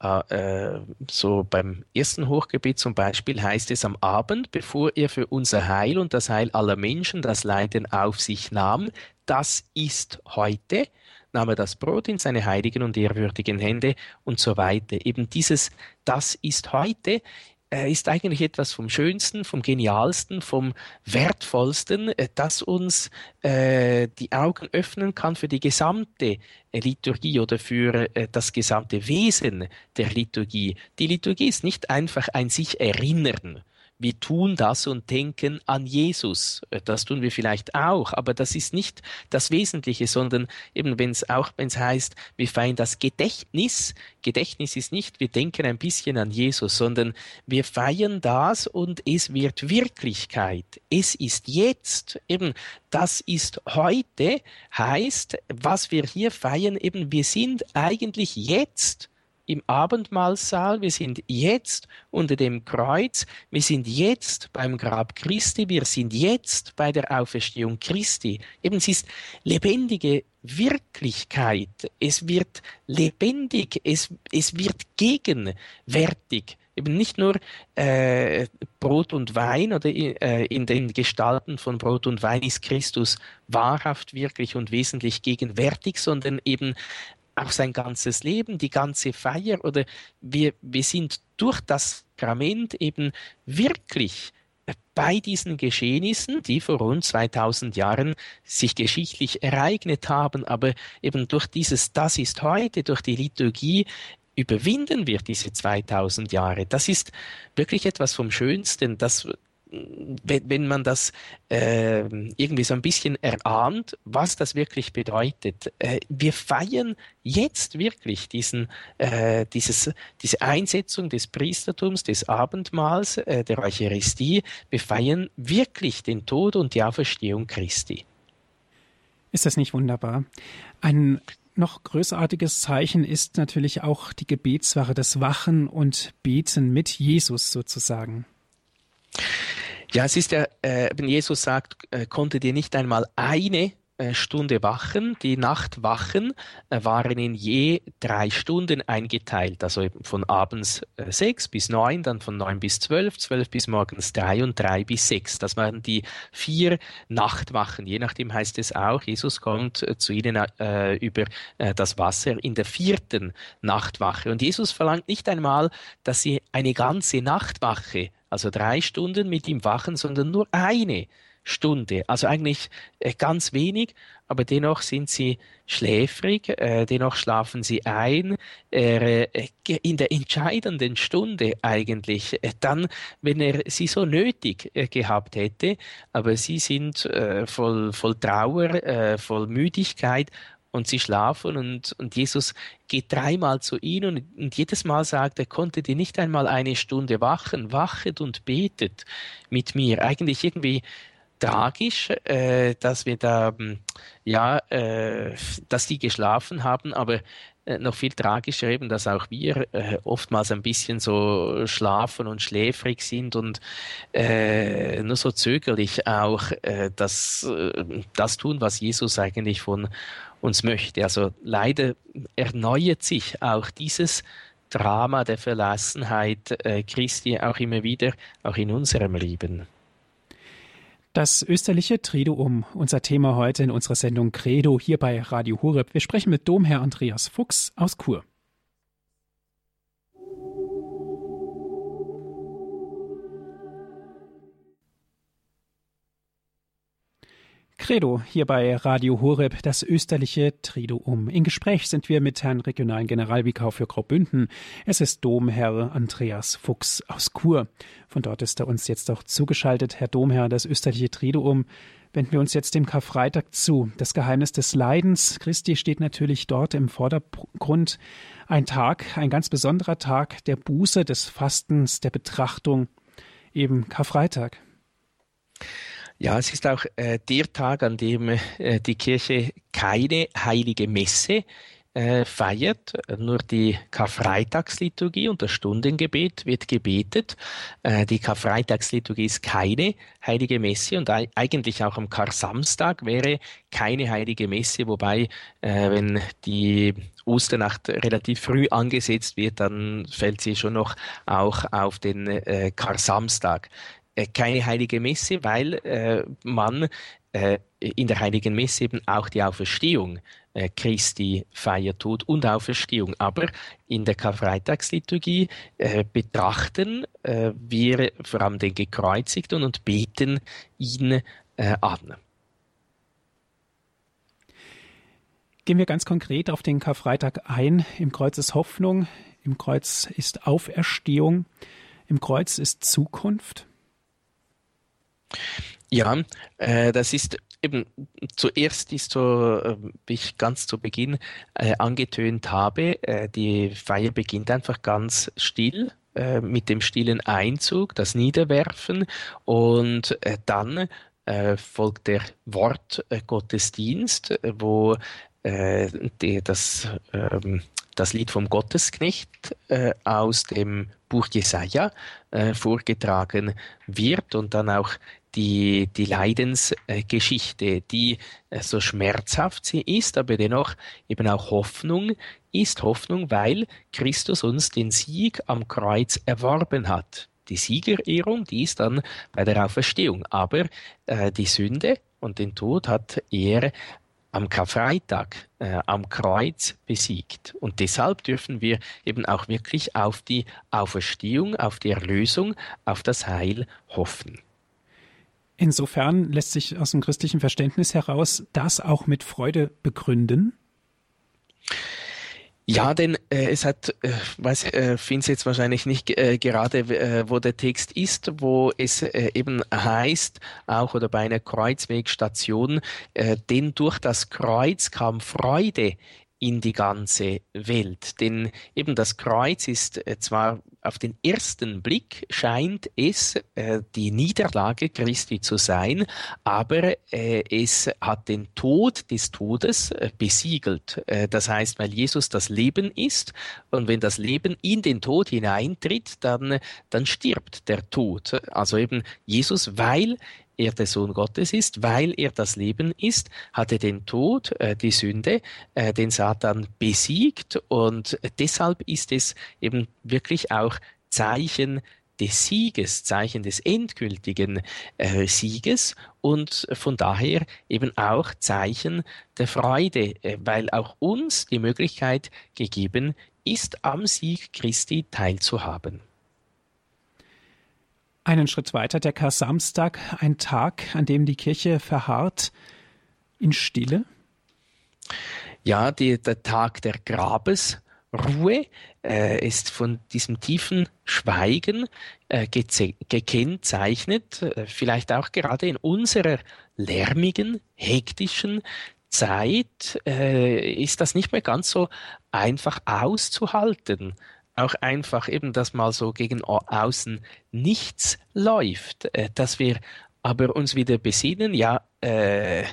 äh, so beim ersten Hochgebet zum Beispiel heißt es am Abend, bevor er für unser Heil und das Heil aller Menschen das Leiden auf sich nahm, das ist heute, nahm er das Brot in seine heiligen und ehrwürdigen Hände und so weiter. Eben dieses, das ist heute, äh, ist eigentlich etwas vom Schönsten, vom Genialsten, vom Wertvollsten, äh, das uns äh, die Augen öffnen kann für die gesamte Liturgie oder für das gesamte Wesen der Liturgie. Die Liturgie ist nicht einfach ein sich erinnern, wir tun das und denken an Jesus. Das tun wir vielleicht auch, aber das ist nicht das Wesentliche, sondern eben wenn es auch, wenn es heißt, wir feiern das Gedächtnis. Gedächtnis ist nicht, wir denken ein bisschen an Jesus, sondern wir feiern das und es wird Wirklichkeit. Es ist jetzt. Eben, das ist heute, heißt, was wir hier feiern, eben, wir sind eigentlich jetzt im Abendmahlsaal, wir sind jetzt unter dem Kreuz, wir sind jetzt beim Grab Christi, wir sind jetzt bei der Auferstehung Christi. Eben es ist lebendige Wirklichkeit, es wird lebendig, es, es wird gegenwärtig. Eben nicht nur äh, Brot und Wein oder äh, in den Gestalten von Brot und Wein ist Christus wahrhaft, wirklich und wesentlich gegenwärtig, sondern eben auch sein ganzes Leben, die ganze Feier oder wir, wir sind durch das Sakrament eben wirklich bei diesen Geschehnissen, die vor rund 2000 Jahren sich geschichtlich ereignet haben, aber eben durch dieses Das ist heute, durch die Liturgie überwinden wir diese 2000 Jahre. Das ist wirklich etwas vom Schönsten, das wenn, man das äh, irgendwie so ein bisschen erahnt, was das wirklich bedeutet. Äh, wir feiern jetzt wirklich diesen, äh, dieses, diese Einsetzung des Priestertums, des Abendmahls, äh, der Eucharistie. Wir feiern wirklich den Tod und die Auferstehung Christi. Ist das nicht wunderbar? Ein noch größartiges Zeichen ist natürlich auch die Gebetswache, das Wachen und Beten mit Jesus sozusagen. Ja, es ist ja, äh, wenn Jesus sagt, äh, konnte dir nicht einmal eine Stunde Wachen. Die Nachtwachen äh, waren in je drei Stunden eingeteilt, also von abends äh, sechs bis neun, dann von neun bis zwölf, zwölf bis morgens drei und drei bis sechs. Das waren die vier Nachtwachen. Je nachdem heißt es auch, Jesus kommt zu ihnen äh, über äh, das Wasser in der vierten Nachtwache. Und Jesus verlangt nicht einmal, dass sie eine ganze Nachtwache, also drei Stunden mit ihm wachen, sondern nur eine Stunde. Also eigentlich äh, ganz wenig, aber dennoch sind sie schläfrig, äh, dennoch schlafen sie ein. Äh, in der entscheidenden Stunde eigentlich, dann, wenn er sie so nötig gehabt hätte, aber sie sind voll, voll Trauer, voll Müdigkeit und sie schlafen und, und Jesus geht dreimal zu ihnen und, und jedes Mal sagt er, konntet ihr nicht einmal eine Stunde wachen, wachet und betet mit mir. Eigentlich irgendwie tragisch, äh, dass wir da, hm, ja, äh, dass die geschlafen haben, aber äh, noch viel tragischer eben, dass auch wir äh, oftmals ein bisschen so schlafen und schläfrig sind und äh, nur so zögerlich auch äh, das, äh, das tun, was Jesus eigentlich von uns möchte. Also leider erneuert sich auch dieses Drama der Verlassenheit äh, Christi auch immer wieder, auch in unserem Leben. Das österliche Triduum, unser Thema heute in unserer Sendung Credo hier bei Radio Horeb. Wir sprechen mit Domherr Andreas Fuchs aus Chur. Credo hier bei Radio Horeb, das österliche Triduum. In Gespräch sind wir mit Herrn regionalen Generalvikar für Graubünden. Es ist Domherr Andreas Fuchs aus Chur. Von dort ist er uns jetzt auch zugeschaltet. Herr Domherr, das österliche Triduum. Wenden wir uns jetzt dem Karfreitag zu. Das Geheimnis des Leidens Christi steht natürlich dort im Vordergrund. Ein Tag, ein ganz besonderer Tag der Buße, des Fastens, der Betrachtung, eben Karfreitag. Ja, es ist auch äh, der Tag, an dem äh, die Kirche keine heilige Messe äh, feiert. Nur die Karfreitagsliturgie und das Stundengebet wird gebetet. Äh, die Karfreitagsliturgie ist keine heilige Messe und eigentlich auch am Kar-Samstag wäre keine heilige Messe, wobei, äh, wenn die Osternacht relativ früh angesetzt wird, dann fällt sie schon noch auch auf den äh, Kar-Samstag. Äh, keine heilige Messe, weil äh, man äh, in der heiligen Messe eben auch die Auferstehung äh, Christi feiert Tod und Auferstehung. Aber in der Karfreitagsliturgie äh, betrachten äh, wir vor allem den Gekreuzigten und beten ihn an. Gehen wir ganz konkret auf den Karfreitag ein. Im Kreuz ist Hoffnung, im Kreuz ist Auferstehung, im Kreuz ist Zukunft. Ja, äh, das ist eben zuerst ist so, äh, wie ich ganz zu Beginn äh, angetönt habe, äh, die Feier beginnt einfach ganz still äh, mit dem stillen Einzug, das Niederwerfen und äh, dann folgt der Wortgottesdienst, wo die, das ähm, das Lied vom Gottesknecht äh, aus dem Buch Jesaja äh, vorgetragen wird und dann auch die, die Leidensgeschichte, die äh, so schmerzhaft sie ist, aber dennoch eben auch Hoffnung ist. Hoffnung, weil Christus uns den Sieg am Kreuz erworben hat. Die Siegerehrung, die ist dann bei der Auferstehung. Aber äh, die Sünde und den Tod hat er am Karfreitag äh, am Kreuz besiegt. Und deshalb dürfen wir eben auch wirklich auf die Auferstehung, auf die Erlösung, auf das Heil hoffen. Insofern lässt sich aus dem christlichen Verständnis heraus das auch mit Freude begründen? Ja, denn äh, es hat, äh, weiß, äh, finde jetzt wahrscheinlich nicht äh, gerade, äh, wo der Text ist, wo es äh, eben heißt, auch oder bei einer Kreuzwegstation, äh, denn durch das Kreuz kam Freude in die ganze Welt. Denn eben das Kreuz ist äh, zwar auf den ersten Blick scheint es äh, die Niederlage Christi zu sein, aber äh, es hat den Tod des Todes äh, besiegelt. Äh, das heißt, weil Jesus das Leben ist und wenn das Leben in den Tod hineintritt, dann, dann stirbt der Tod. Also eben Jesus, weil er der Sohn Gottes ist, weil er das Leben ist, hat er den Tod, äh, die Sünde, äh, den Satan besiegt und deshalb ist es eben wirklich auch Zeichen des Sieges, Zeichen des endgültigen äh, Sieges und von daher eben auch Zeichen der Freude, äh, weil auch uns die Möglichkeit gegeben ist, am Sieg Christi teilzuhaben. Einen Schritt weiter, der Kar-Samstag, ein Tag, an dem die Kirche verharrt in Stille? Ja, die, der Tag der Grabesruhe äh, ist von diesem tiefen Schweigen äh, gekennzeichnet, äh, vielleicht auch gerade in unserer lärmigen, hektischen Zeit äh, ist das nicht mehr ganz so einfach auszuhalten auch einfach eben, dass mal so gegen außen nichts läuft, äh, dass wir aber uns wieder besinnen, ja, äh,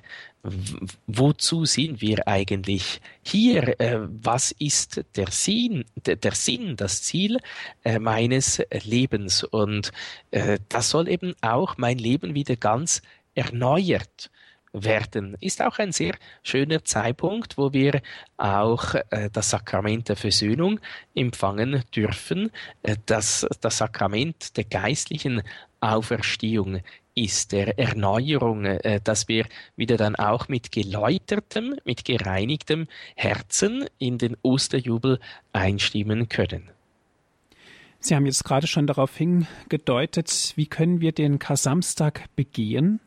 wozu sind wir eigentlich hier? Äh, was ist der Sinn, der, der Sinn, das Ziel äh, meines Lebens? Und äh, das soll eben auch mein Leben wieder ganz erneuert werden. Ist auch ein sehr schöner Zeitpunkt, wo wir auch äh, das Sakrament der Versöhnung empfangen dürfen, äh, das, das Sakrament der geistlichen Auferstehung ist, der Erneuerung, äh, dass wir wieder dann auch mit geläutertem, mit gereinigtem Herzen in den Osterjubel einstimmen können. Sie haben jetzt gerade schon darauf hingedeutet, wie können wir den Kasamstag begehen?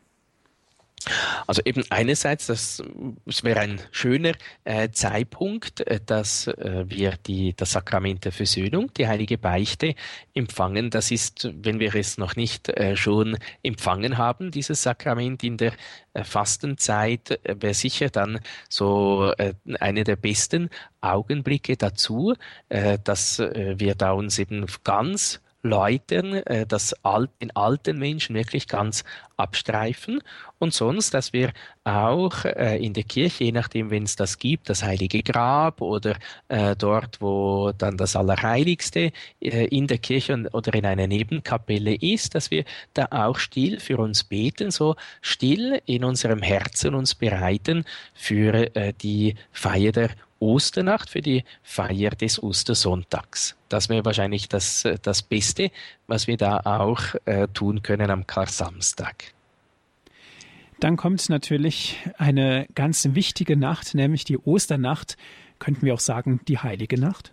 Also eben einerseits, das, das wäre ein schöner äh, Zeitpunkt, äh, dass äh, wir die, das Sakrament der Versöhnung, die heilige Beichte empfangen. Das ist, wenn wir es noch nicht äh, schon empfangen haben, dieses Sakrament in der äh, Fastenzeit, wäre sicher dann so äh, eine der besten Augenblicke dazu, dass wir da uns eben ganz Leuten äh, das Al den alten Menschen wirklich ganz abstreifen. Und sonst, dass wir auch äh, in der Kirche, je nachdem, wenn es das gibt, das heilige Grab oder äh, dort, wo dann das Allerheiligste äh, in der Kirche oder in einer Nebenkapelle ist, dass wir da auch still für uns beten, so still in unserem Herzen uns bereiten für äh, die Feier der Osternacht für die Feier des Ostersonntags. Das wäre wahrscheinlich das, äh, das Beste, was wir da auch äh, tun können am Kar-Samstag. Dann kommt natürlich eine ganz wichtige Nacht, nämlich die Osternacht. Könnten wir auch sagen, die heilige Nacht?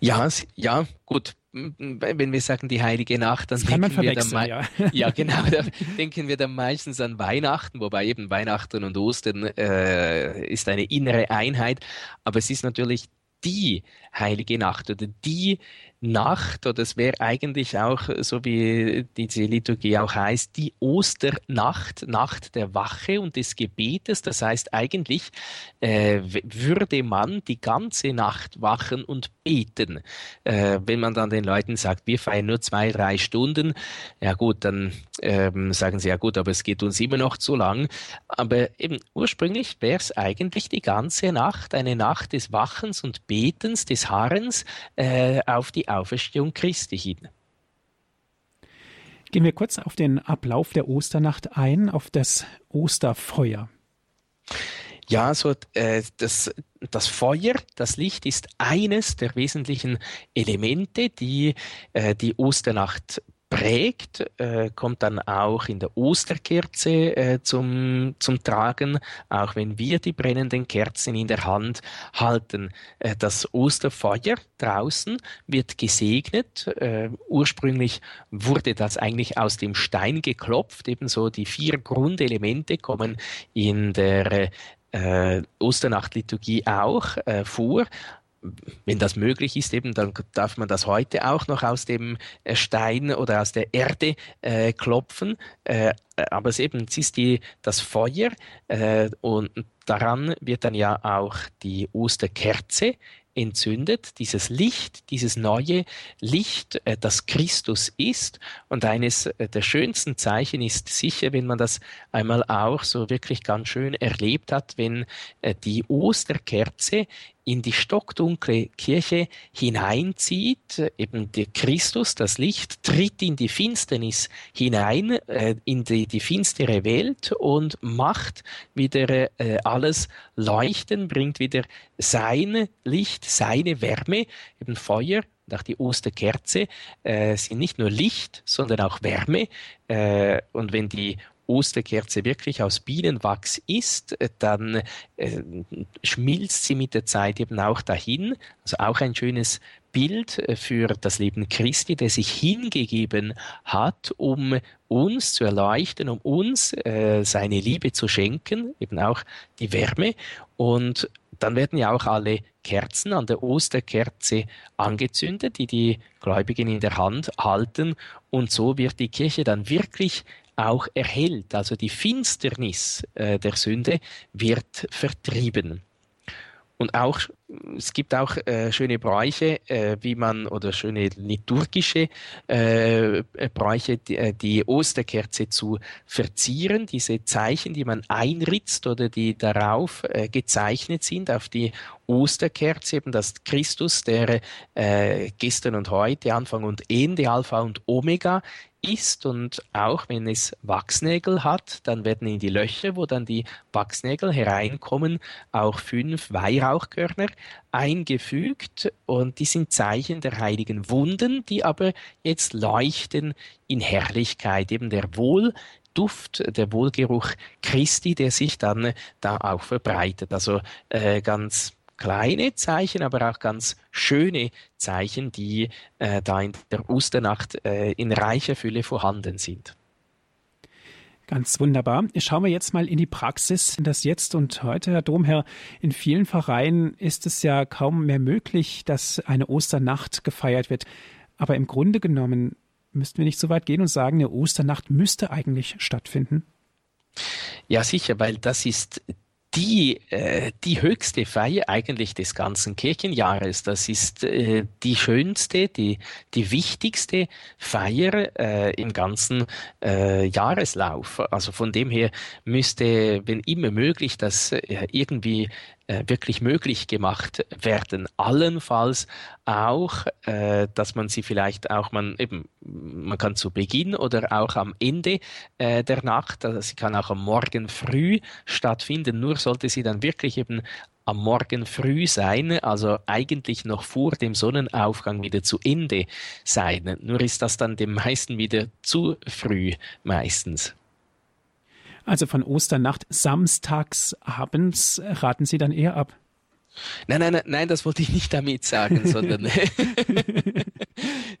Ja, ja, gut wenn wir sagen die heilige Nacht, dann das denken wir dann ja. ja genau, da denken wir dann meistens an Weihnachten, wobei eben Weihnachten und Ostern äh, ist eine innere Einheit, aber es ist natürlich die heilige Nacht oder die Nacht, oder es wäre eigentlich auch, so wie diese Liturgie auch heißt, die Osternacht, Nacht der Wache und des Gebetes. Das heißt, eigentlich äh, würde man die ganze Nacht wachen und beten. Äh, wenn man dann den Leuten sagt, wir feiern nur zwei, drei Stunden, ja gut, dann ähm, sagen sie, ja gut, aber es geht uns immer noch zu lang. Aber eben ursprünglich wäre es eigentlich die ganze Nacht, eine Nacht des Wachens und Betens, des Harrens äh, auf die Auferstehung Christi hin. Gehen wir kurz auf den Ablauf der Osternacht ein, auf das Osterfeuer. Ja, so äh, das, das Feuer, das Licht ist eines der wesentlichen Elemente, die äh, die Osternacht prägt, äh, kommt dann auch in der Osterkerze äh, zum, zum Tragen, auch wenn wir die brennenden Kerzen in der Hand halten. Äh, das Osterfeuer draußen wird gesegnet. Äh, ursprünglich wurde das eigentlich aus dem Stein geklopft, ebenso die vier Grundelemente kommen in der äh, Osternachtliturgie auch äh, vor wenn das möglich ist, eben, dann darf man das heute auch noch aus dem äh, Stein oder aus der Erde äh, klopfen. Äh, aber es eben es ist die, das Feuer äh, und daran wird dann ja auch die Osterkerze entzündet, dieses Licht, dieses neue Licht, äh, das Christus ist. Und eines äh, der schönsten Zeichen ist sicher, wenn man das einmal auch so wirklich ganz schön erlebt hat, wenn die Osterkerze in die stockdunkle Kirche hineinzieht, eben der Christus, das Licht, tritt in die Finsternis hinein, äh, in die, die finstere Welt und macht wieder äh, alles leuchten, bringt wieder sein Licht, seine Wärme, eben Feuer, und auch die Osterkerze äh, sind nicht nur Licht, sondern auch Wärme. Äh, und wenn die Osterkerze wirklich aus Bienenwachs ist, äh, dann äh, schmilzt sie mit der Zeit eben auch dahin. Also auch ein schönes Bild äh, für das Leben Christi, der sich hingegeben hat, um uns zu erleuchten, um uns äh, seine Liebe zu schenken, eben auch die Wärme. Und dann werden ja auch alle Kerzen an der Osterkerze angezündet, die die Gläubigen in der Hand halten. Und so wird die Kirche dann wirklich auch erhellt. Also die Finsternis äh, der Sünde wird vertrieben. Und auch, es gibt auch äh, schöne Bräuche, äh, wie man, oder schöne liturgische äh, Bräuche, die, äh, die, Osterkerze zu verzieren, diese Zeichen, die man einritzt oder die darauf äh, gezeichnet sind, auf die Osterkerze, eben das Christus, der äh, gestern und heute, Anfang und Ende, Alpha und Omega ist und auch wenn es Wachsnägel hat, dann werden in die Löcher, wo dann die Wachsnägel hereinkommen, auch fünf Weihrauchkörner eingefügt und die sind Zeichen der heiligen Wunden, die aber jetzt leuchten in Herrlichkeit, eben der Wohlduft, der Wohlgeruch Christi, der sich dann da auch verbreitet. Also äh, ganz kleine Zeichen, aber auch ganz schöne Zeichen, die äh, da in der Osternacht äh, in reicher Fülle vorhanden sind. Ganz wunderbar. Schauen wir jetzt mal in die Praxis. Das jetzt und heute, Herr Domherr, in vielen Pfarreien ist es ja kaum mehr möglich, dass eine Osternacht gefeiert wird. Aber im Grunde genommen müssten wir nicht so weit gehen und sagen, eine Osternacht müsste eigentlich stattfinden. Ja, sicher, weil das ist die, äh, die höchste Feier eigentlich des ganzen Kirchenjahres. Das ist äh, die schönste, die, die wichtigste Feier äh, im ganzen äh, Jahreslauf. Also von dem her müsste, wenn immer möglich, das äh, irgendwie wirklich möglich gemacht werden. Allenfalls auch, äh, dass man sie vielleicht auch, man eben, man kann zu Beginn oder auch am Ende äh, der Nacht, also sie kann auch am Morgen früh stattfinden, nur sollte sie dann wirklich eben am Morgen früh sein, also eigentlich noch vor dem Sonnenaufgang wieder zu Ende sein. Nur ist das dann dem meisten wieder zu früh meistens. Also von Osternacht samstags abends raten Sie dann eher ab? Nein, nein, nein, nein, das wollte ich nicht damit sagen, sondern,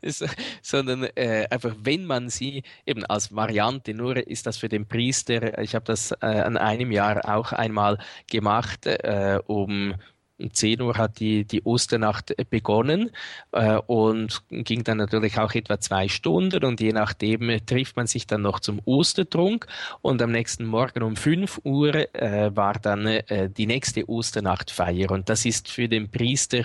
sondern äh, einfach, wenn man sie eben als Variante, nur ist das für den Priester, ich habe das äh, an einem Jahr auch einmal gemacht, äh, um um 10 Uhr hat die, die Osternacht begonnen äh, und ging dann natürlich auch etwa zwei Stunden und je nachdem äh, trifft man sich dann noch zum Ostertrunk. Und am nächsten Morgen um 5 Uhr äh, war dann äh, die nächste Osternachtfeier. Und das ist für den Priester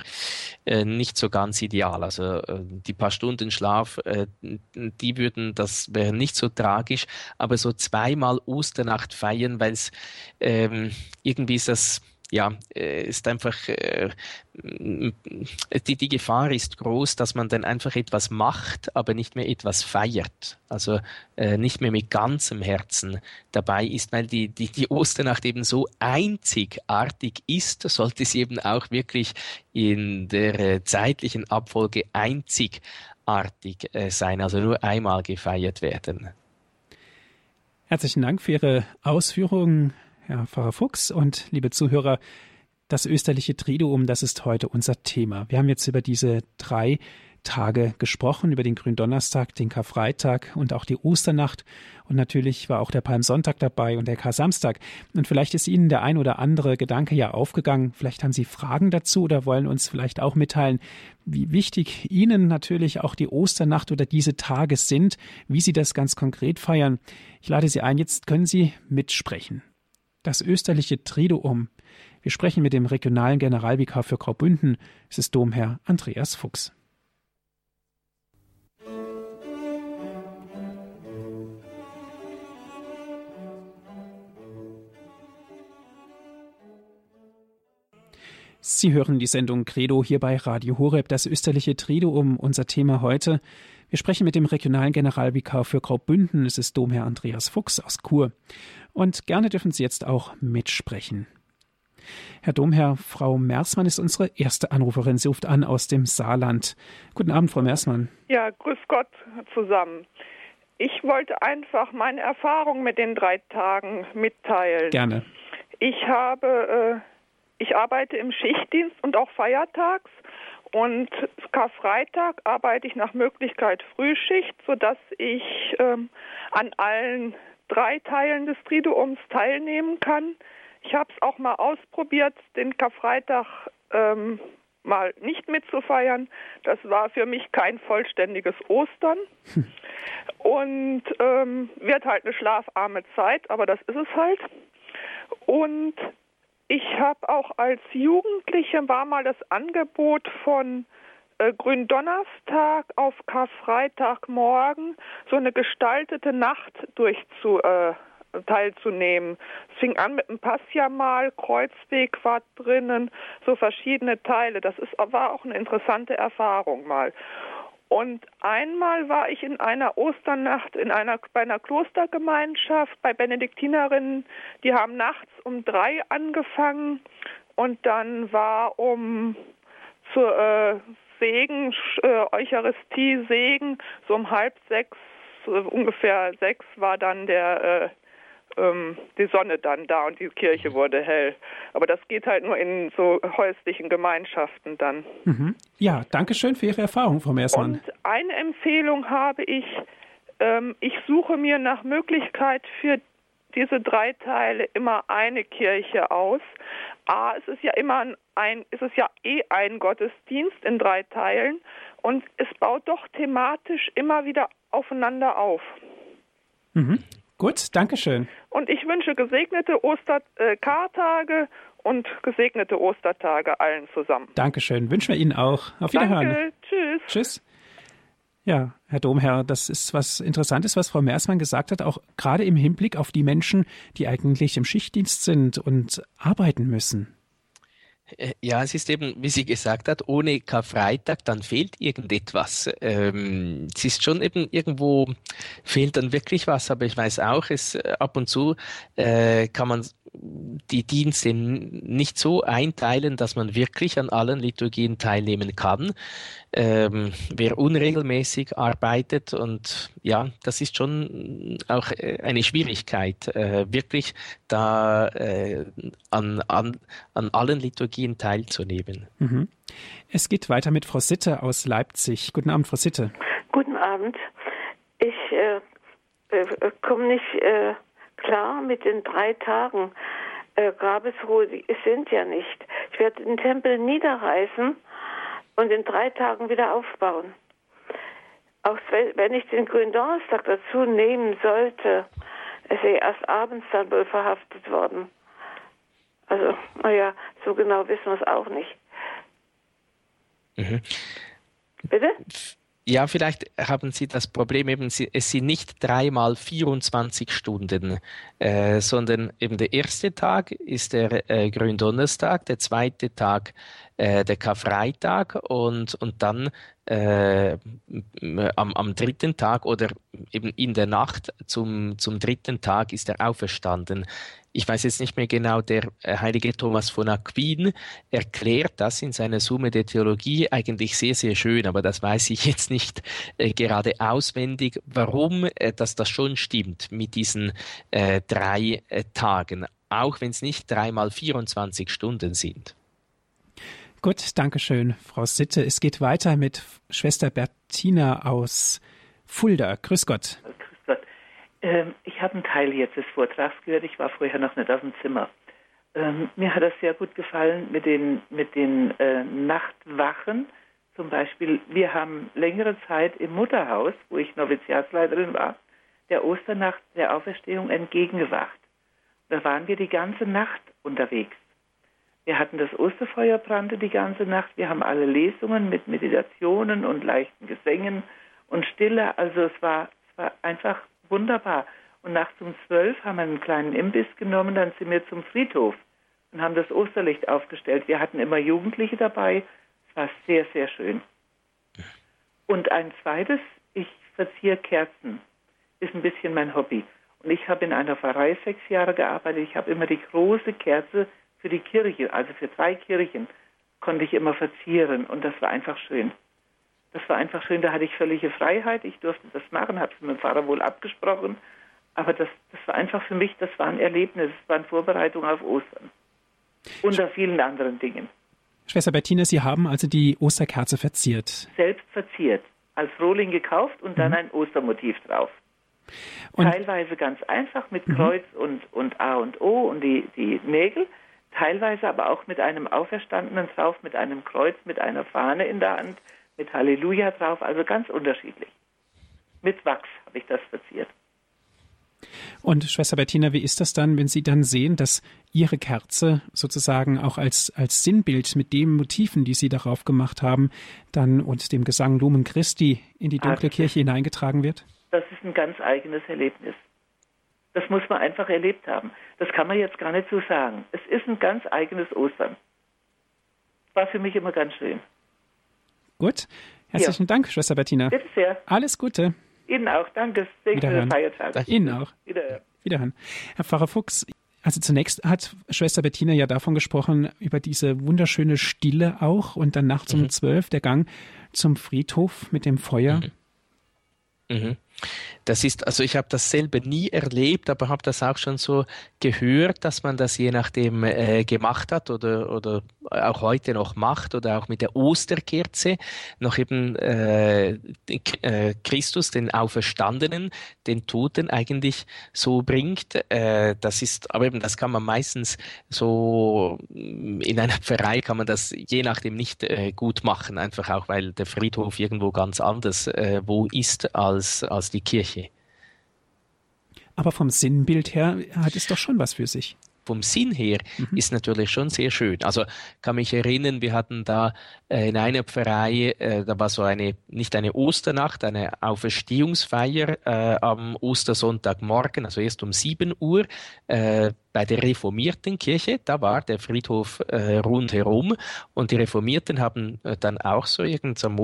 äh, nicht so ganz ideal. Also äh, die paar Stunden Schlaf, die würden, das wäre nicht so tragisch, aber so zweimal Osternacht feiern, weil es ähm, irgendwie ist das ja, äh, ist einfach, äh, die, die Gefahr ist groß, dass man dann einfach etwas macht, aber nicht mehr etwas feiert. Also äh, nicht mehr mit ganzem Herzen dabei ist, weil die, die, die Osternacht eben so einzigartig ist, sollte sie eben auch wirklich in der zeitlichen Abfolge einzigartig sein, also nur einmal gefeiert werden. Herzlichen Dank für Ihre Ausführungen. Herr Pfarrer Fuchs und liebe Zuhörer, das österliche Triduum, das ist heute unser Thema. Wir haben jetzt über diese drei Tage gesprochen, über den Gründonnerstag, den Karfreitag und auch die Osternacht. Und natürlich war auch der Palmsonntag dabei und der Kar-Samstag. Und vielleicht ist Ihnen der ein oder andere Gedanke ja aufgegangen. Vielleicht haben Sie Fragen dazu oder wollen uns vielleicht auch mitteilen, wie wichtig Ihnen natürlich auch die Osternacht oder diese Tage sind, wie Sie das ganz konkret feiern. Ich lade Sie ein, jetzt können Sie mitsprechen das österliche Triduum. Wir sprechen mit dem regionalen Generalvikar für Graubünden. Es ist Domherr Andreas Fuchs. Sie hören die Sendung Credo hier bei Radio Horeb, das österliche Triduum, unser Thema heute. Wir sprechen mit dem regionalen Generalvikar für Graubünden, es ist Domherr Andreas Fuchs aus Chur. Und gerne dürfen Sie jetzt auch mitsprechen. Herr Domherr, Frau Mersmann ist unsere erste Anruferin. Sie ruft an aus dem Saarland. Guten Abend, Frau Mersmann. Ja, grüß Gott zusammen. Ich wollte einfach meine Erfahrung mit den drei Tagen mitteilen. Gerne. Ich habe, äh, ich arbeite im Schichtdienst und auch feiertags. Und Karfreitag arbeite ich nach Möglichkeit Frühschicht, sodass ich ähm, an allen drei Teilen des Triduums teilnehmen kann. Ich habe es auch mal ausprobiert, den Karfreitag ähm, mal nicht mitzufeiern. Das war für mich kein vollständiges Ostern. Hm. Und ähm, wird halt eine schlafarme Zeit, aber das ist es halt. Und ich habe auch als Jugendliche war mal das Angebot von äh, Gründonnerstag auf Karfreitagmorgen so eine gestaltete Nacht durchzu, äh, teilzunehmen. Es fing an mit einem Passjamal, Kreuzweg war drinnen, so verschiedene Teile. Das ist, war auch eine interessante Erfahrung mal. Und einmal war ich in einer Osternacht in einer, bei einer Klostergemeinschaft bei Benediktinerinnen. Die haben nachts um drei angefangen und dann war um zur äh, Segen, äh, Eucharistie, Segen, so um halb sechs, äh, ungefähr sechs war dann der äh, ähm, die Sonne dann da und die Kirche wurde hell. Aber das geht halt nur in so häuslichen Gemeinschaften dann. Mhm. Ja, danke schön für Ihre Erfahrung, Frau Meersmann. Und eine Empfehlung habe ich, ähm, ich suche mir nach Möglichkeit für diese drei Teile immer eine Kirche aus. A, es ist ja immer ein, es ist ja eh ein Gottesdienst in drei Teilen und es baut doch thematisch immer wieder aufeinander auf. Mhm. Gut, danke schön. Und ich wünsche gesegnete Osterkartage und gesegnete Ostertage allen zusammen. Dankeschön. Wünschen wir Ihnen auch. Auf Wiederhören. Danke. Tschüss. Tschüss. Ja, Herr Domherr, das ist was Interessantes, was Frau Meersmann gesagt hat, auch gerade im Hinblick auf die Menschen, die eigentlich im Schichtdienst sind und arbeiten müssen. Äh, ja, es ist eben, wie sie gesagt hat, ohne Karfreitag, dann fehlt irgendetwas. Ähm, es ist schon eben irgendwo, fehlt dann wirklich was, aber ich weiß auch, es äh, ab und zu äh, kann man die Dienste nicht so einteilen, dass man wirklich an allen Liturgien teilnehmen kann. Ähm, wer unregelmäßig arbeitet und ja, das ist schon auch äh, eine Schwierigkeit, äh, wirklich da äh, an, an, an allen Liturgien teilzunehmen. Mhm. Es geht weiter mit Frau Sitte aus Leipzig. Guten Abend, Frau Sitte. Guten Abend. Ich äh, äh komme nicht äh, klar mit den drei Tagen äh, Grabesruhe, die sind ja nicht. Ich werde den Tempel niederreißen und in drei Tagen wieder aufbauen. Auch wenn ich den grünen Donnerstag dazu nehmen sollte, ist er erst abends dann wohl verhaftet worden. Also, naja, so genau wissen wir es auch nicht. Mhm. Bitte? Ja, vielleicht haben Sie das Problem eben, es sind nicht dreimal 24 Stunden, äh, sondern eben der erste Tag ist der äh, Gründonnerstag, der zweite Tag äh, der Karfreitag und, und dann äh, am, am dritten Tag oder eben in der Nacht zum, zum dritten Tag ist er auferstanden ich weiß jetzt nicht mehr genau, der äh, heilige Thomas von Aquin erklärt das in seiner Summe der Theologie eigentlich sehr, sehr schön, aber das weiß ich jetzt nicht äh, gerade auswendig, warum äh, dass das schon stimmt mit diesen äh, drei äh, Tagen, auch wenn es nicht dreimal 24 Stunden sind. Gut, danke schön, Frau Sitte. Es geht weiter mit Schwester Bertina aus Fulda. Grüß Gott. Ähm, ich habe einen Teil jetzt des Vortrags gehört. Ich war vorher noch nicht auf dem Zimmer. Ähm, mir hat das sehr gut gefallen mit den, mit den äh, Nachtwachen. Zum Beispiel, wir haben längere Zeit im Mutterhaus, wo ich Noviziatsleiterin war, der Osternacht der Auferstehung entgegengewacht. Da waren wir die ganze Nacht unterwegs. Wir hatten das Osterfeuer brannte die ganze Nacht. Wir haben alle Lesungen mit Meditationen und leichten Gesängen und Stille. Also es war, es war einfach wunderbar. Und nachts um zwölf haben wir einen kleinen Imbiss genommen, dann sind wir zum Friedhof und haben das Osterlicht aufgestellt. Wir hatten immer Jugendliche dabei. Es war sehr, sehr schön. Und ein zweites, ich verziehe Kerzen. Ist ein bisschen mein Hobby. Und ich habe in einer Pfarrei sechs Jahre gearbeitet. Ich habe immer die große Kerze für die Kirche, also für drei Kirchen, konnte ich immer verzieren. Und das war einfach schön. Das war einfach schön. Da hatte ich völlige Freiheit. Ich durfte das machen, habe es mit dem Pfarrer wohl abgesprochen. Aber das, das war einfach für mich, das war ein Erlebnis. Es war eine Vorbereitung auf Ostern. Unter vielen anderen Dingen. Schwester Bettina, Sie haben also die Osterkerze verziert. Selbst verziert. Als Rohling gekauft und dann mhm. ein Ostermotiv drauf. Und teilweise ganz einfach mit. Kreuz mhm. und, und A und O und die, die Nägel, teilweise aber auch mit einem Auferstandenen drauf, mit einem Kreuz, mit einer Fahne in der Hand, mit Halleluja drauf, also ganz unterschiedlich. Mit Wachs habe ich das verziert. Und Schwester Bettina, wie ist das dann, wenn Sie dann sehen, dass Ihre Kerze sozusagen auch als, als Sinnbild mit den Motiven, die Sie darauf gemacht haben, dann und dem Gesang Lumen Christi in die dunkle Kirche hineingetragen wird? das ist ein ganz eigenes Erlebnis. Das muss man einfach erlebt haben. Das kann man jetzt gar nicht so sagen. Es ist ein ganz eigenes Ostern. War für mich immer ganz schön. Gut. Herzlichen ja. Dank, Schwester Bettina. Bitte sehr. Alles Gute. Ihnen auch. Danke. Wiederhören. Feiertag. Ihnen auch. Wiederhören. Wiederhören. Herr Pfarrer Fuchs, also zunächst hat Schwester Bettina ja davon gesprochen, über diese wunderschöne Stille auch und dann nachts mhm. um zwölf der Gang zum Friedhof mit dem Feuer. Mhm. Mhm. Das ist, also ich habe das selber nie erlebt, aber habe das auch schon so gehört, dass man das je nachdem äh, gemacht hat oder, oder auch heute noch macht oder auch mit der Osterkerze noch eben äh, äh, Christus, den Auferstandenen, den Toten eigentlich so bringt. Äh, das ist, aber eben das kann man meistens so in einer Pfarrei kann man das je nachdem nicht äh, gut machen, einfach auch weil der Friedhof irgendwo ganz anders äh, wo ist als als die Kirche. Aber vom Sinnbild her hat es doch schon was für sich vom Sinn her mhm. ist natürlich schon sehr schön. Also kann mich erinnern, wir hatten da äh, in einer Pfarrei, äh, da war so eine, nicht eine Osternacht, eine Auferstehungsfeier äh, am Ostersonntagmorgen, also erst um 7 Uhr. Bei der reformierten Kirche, da war der Friedhof äh, rundherum und die Reformierten haben äh, dann auch so irgend am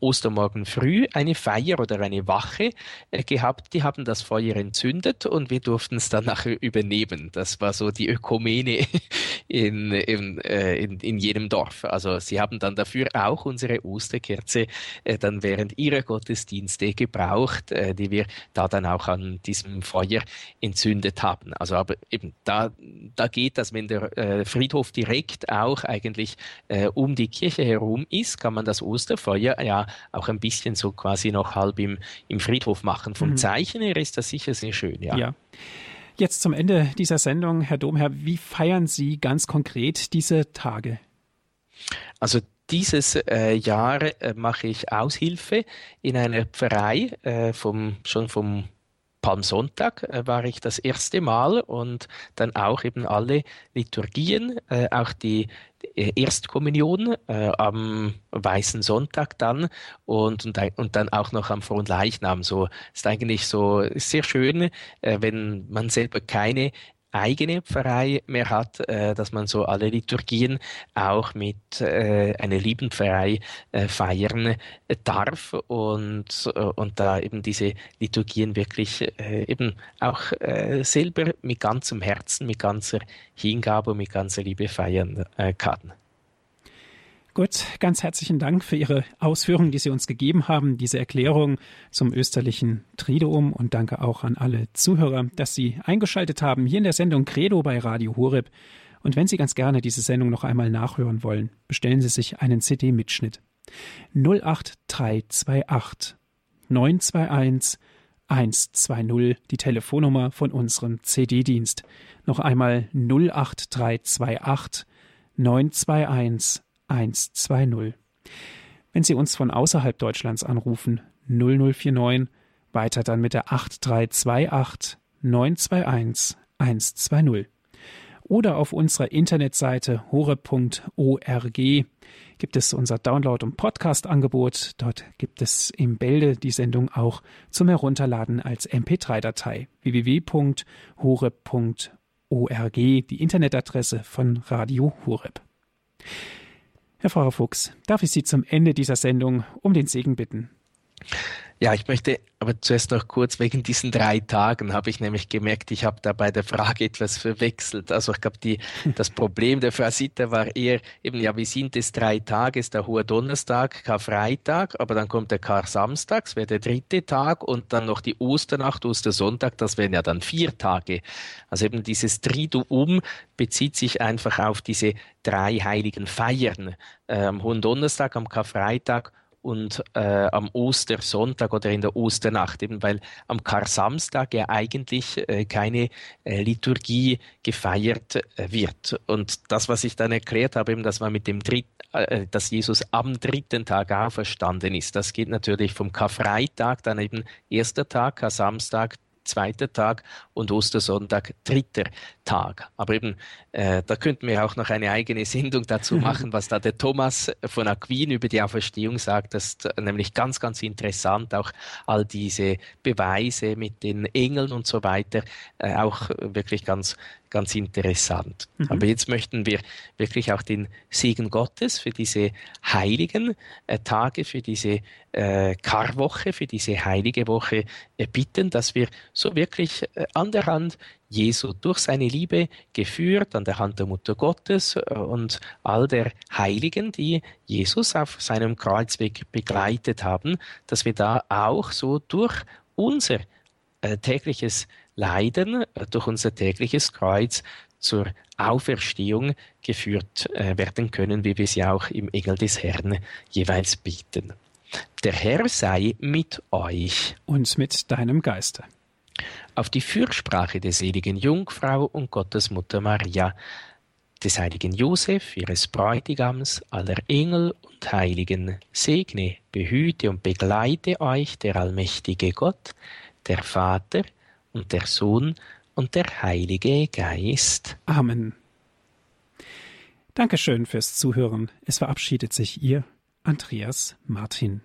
Ostermorgen früh eine Feier oder eine Wache äh, gehabt. Die haben das Feuer entzündet und wir durften es dann nachher übernehmen. Das war so die Ökumene in, in, äh, in, in jedem Dorf. Also sie haben dann dafür auch unsere Osterkerze äh, dann während ihrer Gottesdienste gebraucht, äh, die wir da dann auch an diesem Feuer entzündet haben. Also aber eben da, da geht das, wenn der äh, Friedhof direkt auch eigentlich äh, um die Kirche herum ist, kann man das Osterfeuer ja auch ein bisschen so quasi noch halb im, im Friedhof machen. Vom mhm. Zeichen her ist das sicher sehr schön, ja. ja. Jetzt zum Ende dieser Sendung, Herr Domherr, wie feiern Sie ganz konkret diese Tage? Also dieses äh, Jahr äh, mache ich Aushilfe in einer Pfarrei äh, vom, schon vom Palmsonntag äh, war ich das erste Mal und dann auch eben alle Liturgien, äh, auch die Erstkommunion äh, am Weißen Sonntag dann und, und, und dann auch noch am Frohen Leichnam. So ist eigentlich so sehr schön, äh, wenn man selber keine eigene Pfarrei mehr hat, äh, dass man so alle Liturgien auch mit äh, einer lieben Pfarrei äh, feiern äh, darf und, äh, und da eben diese Liturgien wirklich äh, eben auch selber mit ganzem Herzen, mit ganzer Hingabe und mit ganzer Liebe feiern kann. Gut, ganz herzlichen Dank für Ihre Ausführungen, die Sie uns gegeben haben, diese Erklärung zum österlichen Triduum und danke auch an alle Zuhörer, dass Sie eingeschaltet haben hier in der Sendung Credo bei Radio Horeb. Und wenn Sie ganz gerne diese Sendung noch einmal nachhören wollen, bestellen Sie sich einen CD-Mitschnitt. 08328 921 120, die Telefonnummer von unserem CD-Dienst. Noch einmal 08328 921 120. Wenn Sie uns von außerhalb Deutschlands anrufen, 0049, weiter dann mit der 8328 921 120. Oder auf unserer Internetseite hore.org gibt es unser Download- und Podcast-Angebot. Dort gibt es im Bälde die Sendung auch zum Herunterladen als MP3-Datei www.hore.org. die Internetadresse von Radio Horeb. Herr Pfarrer Fuchs, darf ich Sie zum Ende dieser Sendung um den Segen bitten? Ja, ich möchte aber zuerst noch kurz wegen diesen drei Tagen habe ich nämlich gemerkt, ich habe da bei der Frage etwas verwechselt. Also ich glaube, die, das Problem der Frau Sitter war eher eben, ja, wie sind es drei Tage? Ist der hohe Donnerstag, Karfreitag, aber dann kommt der Kar-Samstag, das wäre der dritte Tag und dann noch die Osternacht, Ostersonntag, das wären ja dann vier Tage. Also eben dieses Triduum bezieht sich einfach auf diese drei heiligen Feiern. Äh, am hohen Donnerstag, am Karfreitag und äh, am Ostersonntag oder in der Osternacht, eben weil am Kar-Samstag ja eigentlich äh, keine äh, Liturgie gefeiert äh, wird. Und das, was ich dann erklärt habe, eben, dass man mit dem Dritt, äh, dass Jesus am dritten Tag auferstanden ist, das geht natürlich vom Karfreitag, dann eben erster Tag, Kar-Samstag, zweiter Tag und Ostersonntag dritter Tag. Aber eben, äh, da könnten wir auch noch eine eigene Sendung dazu machen, was da der Thomas von Aquin über die Auferstehung sagt. Das ist nämlich ganz, ganz interessant, auch all diese Beweise mit den Engeln und so weiter, äh, auch wirklich ganz ganz interessant. Mhm. Aber jetzt möchten wir wirklich auch den Segen Gottes für diese heiligen äh, Tage, für diese äh, Karwoche, für diese heilige Woche äh, bitten, dass wir so wirklich äh, an der Hand Jesu durch seine Liebe geführt, an der Hand der Mutter Gottes äh, und all der Heiligen, die Jesus auf seinem Kreuzweg begleitet haben, dass wir da auch so durch unser äh, tägliches Leiden durch unser tägliches Kreuz zur Auferstehung geführt äh, werden können, wie wir sie auch im Engel des Herrn jeweils bieten. Der Herr sei mit euch. Und mit deinem Geiste. Auf die Fürsprache der seligen Jungfrau und Gottesmutter Maria, des heiligen Josef, ihres Bräutigams, aller Engel und Heiligen, segne, behüte und begleite euch der allmächtige Gott, der Vater, und der Sohn und der Heilige Geist. Amen. Dankeschön fürs Zuhören. Es verabschiedet sich Ihr Andreas Martin.